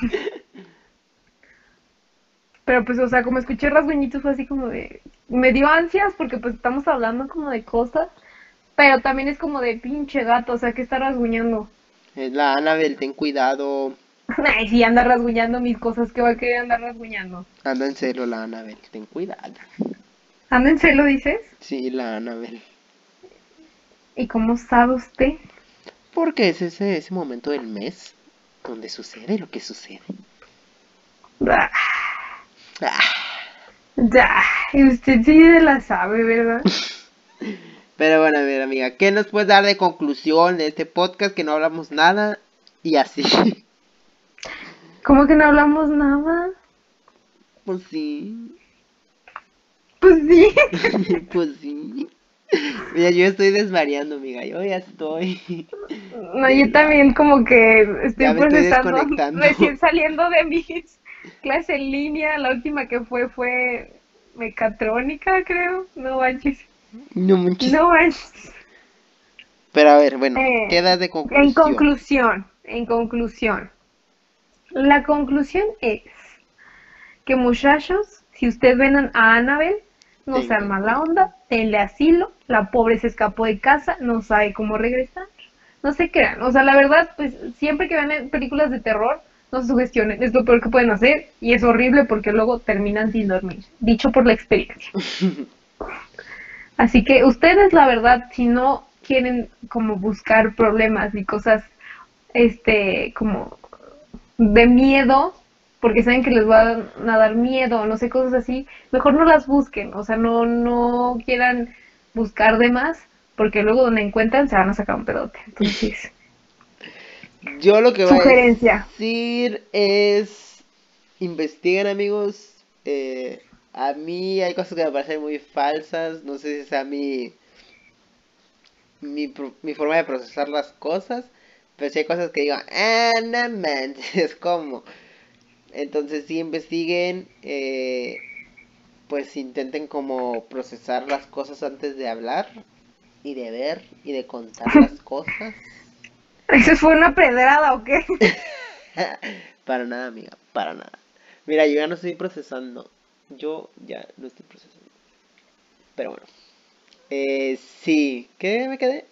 Pero pues, o sea, como escuché rasguñitos fue así como de... Me dio ansias porque pues estamos hablando como de cosas, pero también es como de pinche gato, o sea, que está rasguñando. Es la Annabelle, ten cuidado. (laughs) Ay, si anda rasguñando mis cosas, ¿qué va a querer andar rasguñando? Anda en celo la Annabelle, ten cuidado. ¿Anda en celo, dices? Sí, la Annabelle. ¿Y cómo sabe usted? Porque es ese, ese momento del mes donde sucede lo que sucede. Ah, Ah, Ya, y usted sí la sabe, ¿verdad? (laughs) Pero bueno, a ver, amiga, ¿qué nos puedes dar de conclusión de este podcast que no hablamos nada? Y así. (laughs) ¿Cómo que no hablamos nada? Pues sí. Pues sí. (laughs) Pues sí. Mira, yo estoy desvariando, amiga. Yo ya estoy. No, yo también como que estoy Ya me estoy procesando, desconectando. recién saliendo de mis (laughs) clases en línea, la última que fue fue mecatrónica, creo, no manches, No manches. no manches. Pero a ver, bueno, Eh, ¿qué das de conclusión? En conclusión, en conclusión, la conclusión es que muchachos, si ustedes ven a Annabelle, no Sí. sean mala onda, denle asilo, la pobre se escapó de casa, no sabe cómo regresar, no se crean, o sea, la verdad, pues siempre que ven películas de terror, no se sugestionen, es lo peor que pueden hacer y es horrible porque luego terminan sin dormir, dicho por la experiencia. (laughs) Así que ustedes, la verdad, si no quieren como buscar problemas y cosas, este, como de miedo, porque saben que les va a dar miedo, no sé, cosas así, mejor no las busquen, o sea, no, no quieran buscar de más, porque luego donde encuentran se van a sacar un pedote. Entonces, (laughs) Yo lo que voy a sugerencia. decir es investiguen amigos. Eh, a mí hay cosas que me parecen muy falsas. No sé si sea mi, mi, mi forma de procesar las cosas. Pero si hay cosas que digo, ah, no manches, (laughs) ¿cómo? Entonces sí investiguen. eh, pues intenten como procesar las cosas antes de hablar. Y de ver y de contar las (laughs) cosas. ¿Eso fue una pedrada o qué? (laughs) para nada, amiga, para nada. Mira, yo ya no estoy procesando. Yo ya no estoy procesando. Pero bueno. Eh, sí, ¿qué me quedé?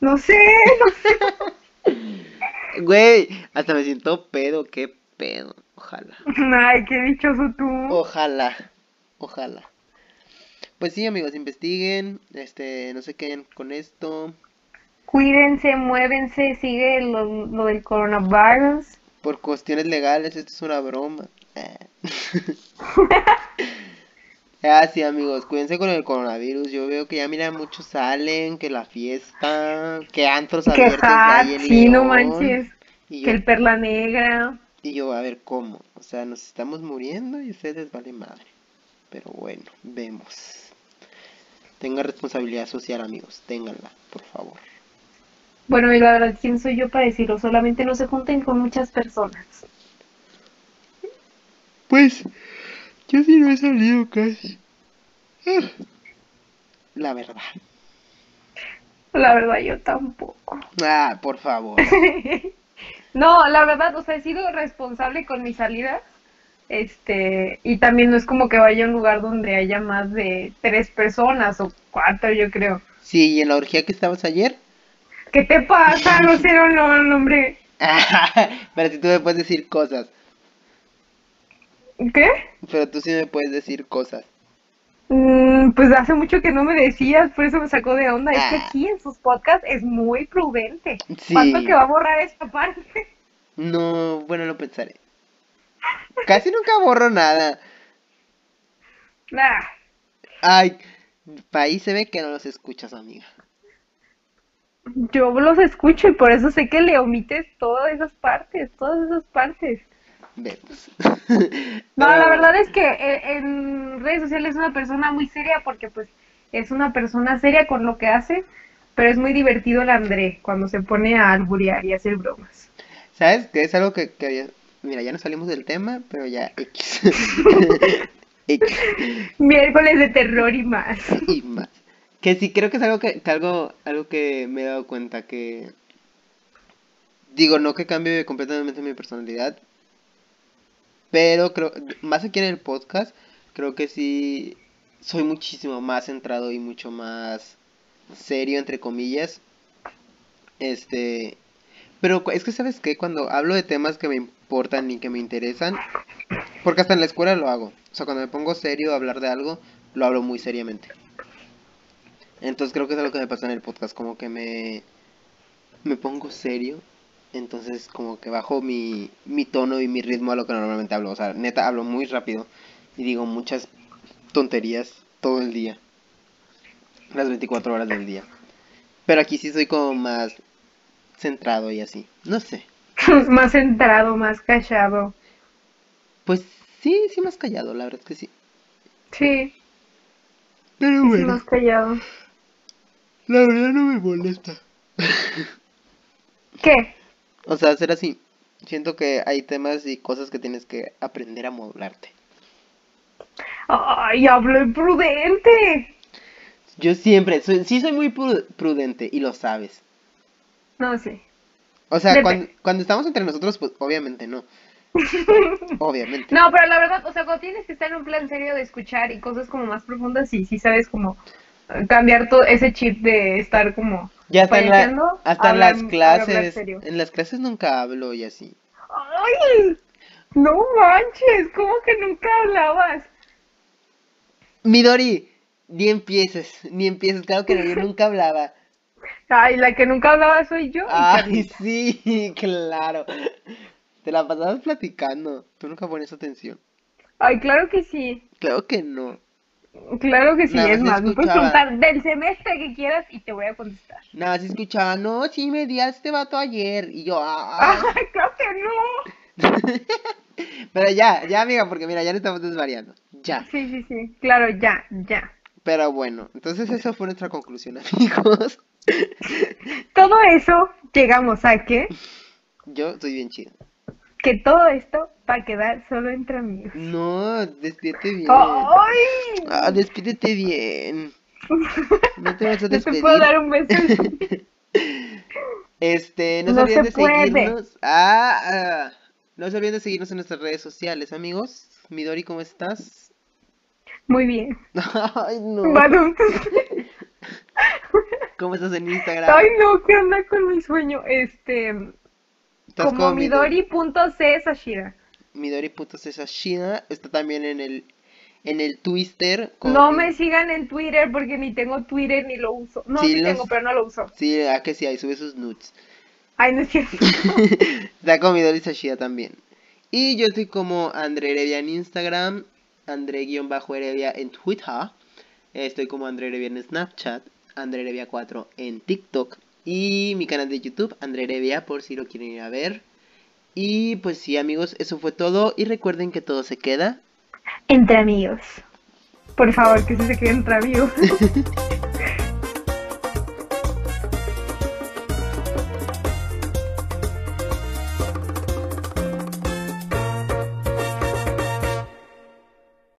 No sé, no sé. (laughs) Güey, hasta me siento pedo, qué pedo. Ojalá. Ay, qué dichoso tú. Ojalá. Ojalá. Pues sí, amigos, investiguen, este, no se queden con esto. Cuídense, muévense, sigue lo, lo del coronavirus. Por cuestiones legales, esto es una broma. (laughs) Ah, sí, amigos, cuídense con el coronavirus. Yo veo que ya, mira, muchos salen, que la fiesta, que antros Que abiertos hat, hay en sí, no manches. Y Que yo, el perla negra. y yo, a ver, ¿cómo? O sea, nos estamos muriendo y ustedes les vale madre. Pero bueno, vemos. Tengan responsabilidad social, amigos. Ténganla, por favor. Bueno, y la verdad, ¿quién soy yo para decirlo? Solamente no se junten con muchas personas. Pues, yo sí no he salido casi. La verdad. La verdad, yo tampoco. Ah, por favor. (laughs) No, la verdad, o sea, he sido responsable con mis salidas. Este, y también no es como que vaya a un lugar donde haya más de tres personas o cuatro, yo creo. Sí, y en la orgía que estabas ayer. ¿Qué te pasa? No sé, no, no, hombre. (laughs) Pero si tú me puedes decir cosas. ¿Qué? Pero tú sí me puedes decir cosas. Mm, pues hace mucho que no me decías, por eso me sacó de onda. Es que Ah. aquí en sus podcasts es muy prudente. Sí. ¿Cuánto que va a borrar esta parte? No, bueno, lo pensaré. Casi nunca borro nada. Nah. Ay, pa' ahí se ve que no los escuchas, amiga. Yo los escucho y por eso sé que le omites todas esas partes, todas esas partes. Vemos. (laughs) No, Pero- la verdad es que eh, en redes sociales es una persona muy seria porque pues es una persona seria con lo que hace, pero es muy divertido el André cuando se pone a alburear y a hacer bromas. ¿Sabes? Que es algo que, que. Mira, ya no salimos del tema, pero ya X. (laughs) (laughs) X. Miércoles de terror y más. y más. Que sí, creo que es algo que, algo, algo que me he dado cuenta que digo, no que cambie completamente mi personalidad, pero creo, más aquí en el podcast, creo que sí soy muchísimo más centrado y mucho más serio, entre comillas. Este, pero es que sabes que cuando hablo de temas que me importan y que me interesan, porque hasta en la escuela lo hago. O sea, cuando me pongo serio a hablar de algo, lo hablo muy seriamente. Entonces creo que es algo que me pasa en el podcast, como que me, me pongo serio, entonces como que bajo mi, mi tono y mi ritmo a lo que normalmente hablo. O sea, neta, hablo muy rápido y digo muchas tonterías todo el día, las 24 horas del día. Pero aquí sí soy como más centrado y así. No sé. (laughs) más centrado, más callado. Pues sí, sí más callado, la verdad es que sí. Sí, Pero sí, más callado. La verdad no me molesta. ¿Qué? O sea, ser así. Siento que hay temas y cosas que tienes que aprender a modularte. Ay, hablé prudente. Yo siempre, soy, sí soy muy pru- prudente y lo sabes. No sé. O sea, cuando, cuando estamos entre nosotros, pues obviamente no. (laughs) Obviamente. No, pero la verdad, o sea, cuando tienes que estar en un plan serio de escuchar y cosas como más profundas, sí, sí sabes como cambiar todo ese chip de estar como Ya hasta en, la- hasta en las clases. En las clases nunca hablo y así. ¡Ay! No manches, ¿cómo que nunca hablabas? Midori, ni empieces, ni empieces. Claro que no, yo nunca hablaba. (laughs) Ay, la que nunca hablaba soy yo. Ay, sí, (laughs) claro. Te la pasabas platicando. Tú nunca pones atención. Ay, claro que sí. Claro que no. Claro que sí, Nada es más me puedes preguntar del semestre que quieras y te voy a contestar. Nada, se escuchaba, no, sí me di a este vato ayer. Y yo, ah. (laughs) Claro que no. (laughs) Pero ya, ya, amiga, porque mira, ya no estamos desvariando. Ya. Sí, sí, sí, claro, ya, ya. Pero bueno, entonces esa fue nuestra conclusión, amigos. Todo eso llegamos a que, Yo soy bien chido. Que todo esto va a quedar solo entre amigos. No, despídete bien. ¡Ay! Ah, despídete bien. No te vas a (laughs) No te despedir. puedo dar un beso. (laughs) Este, no, No se de puede. seguirnos. Ah, ah, no se olviden de seguirnos en nuestras redes sociales, amigos. Midori, ¿cómo estás? Muy bien. (laughs) Ay, no. ¿Cómo estás en Instagram? Ay, no, ¿qué onda con mi sueño? Este, Estás como Midori.c Sashira. Midori.cesashina está también en el en el Twister. con- No me sigan en Twitter porque ni tengo Twitter ni lo uso. No, Sí, sí, los- tengo, pero no lo uso. Sí, a que sí, ahí sube sus nudes. Ay, no es cierto. (laughs) Está con Midori Sashida también. Y yo estoy como André Heredia en Instagram, André-Heredia en Twitter. Estoy como André Heredia en Snapchat, André Heredia 4 en TikTok. Y mi canal de YouTube, André Heredia, por si lo quieren ir a ver. Y pues sí, amigos, eso fue todo. Y recuerden que todo se queda Entre amigos. Por favor, que sí se quede entre amigos. (laughs)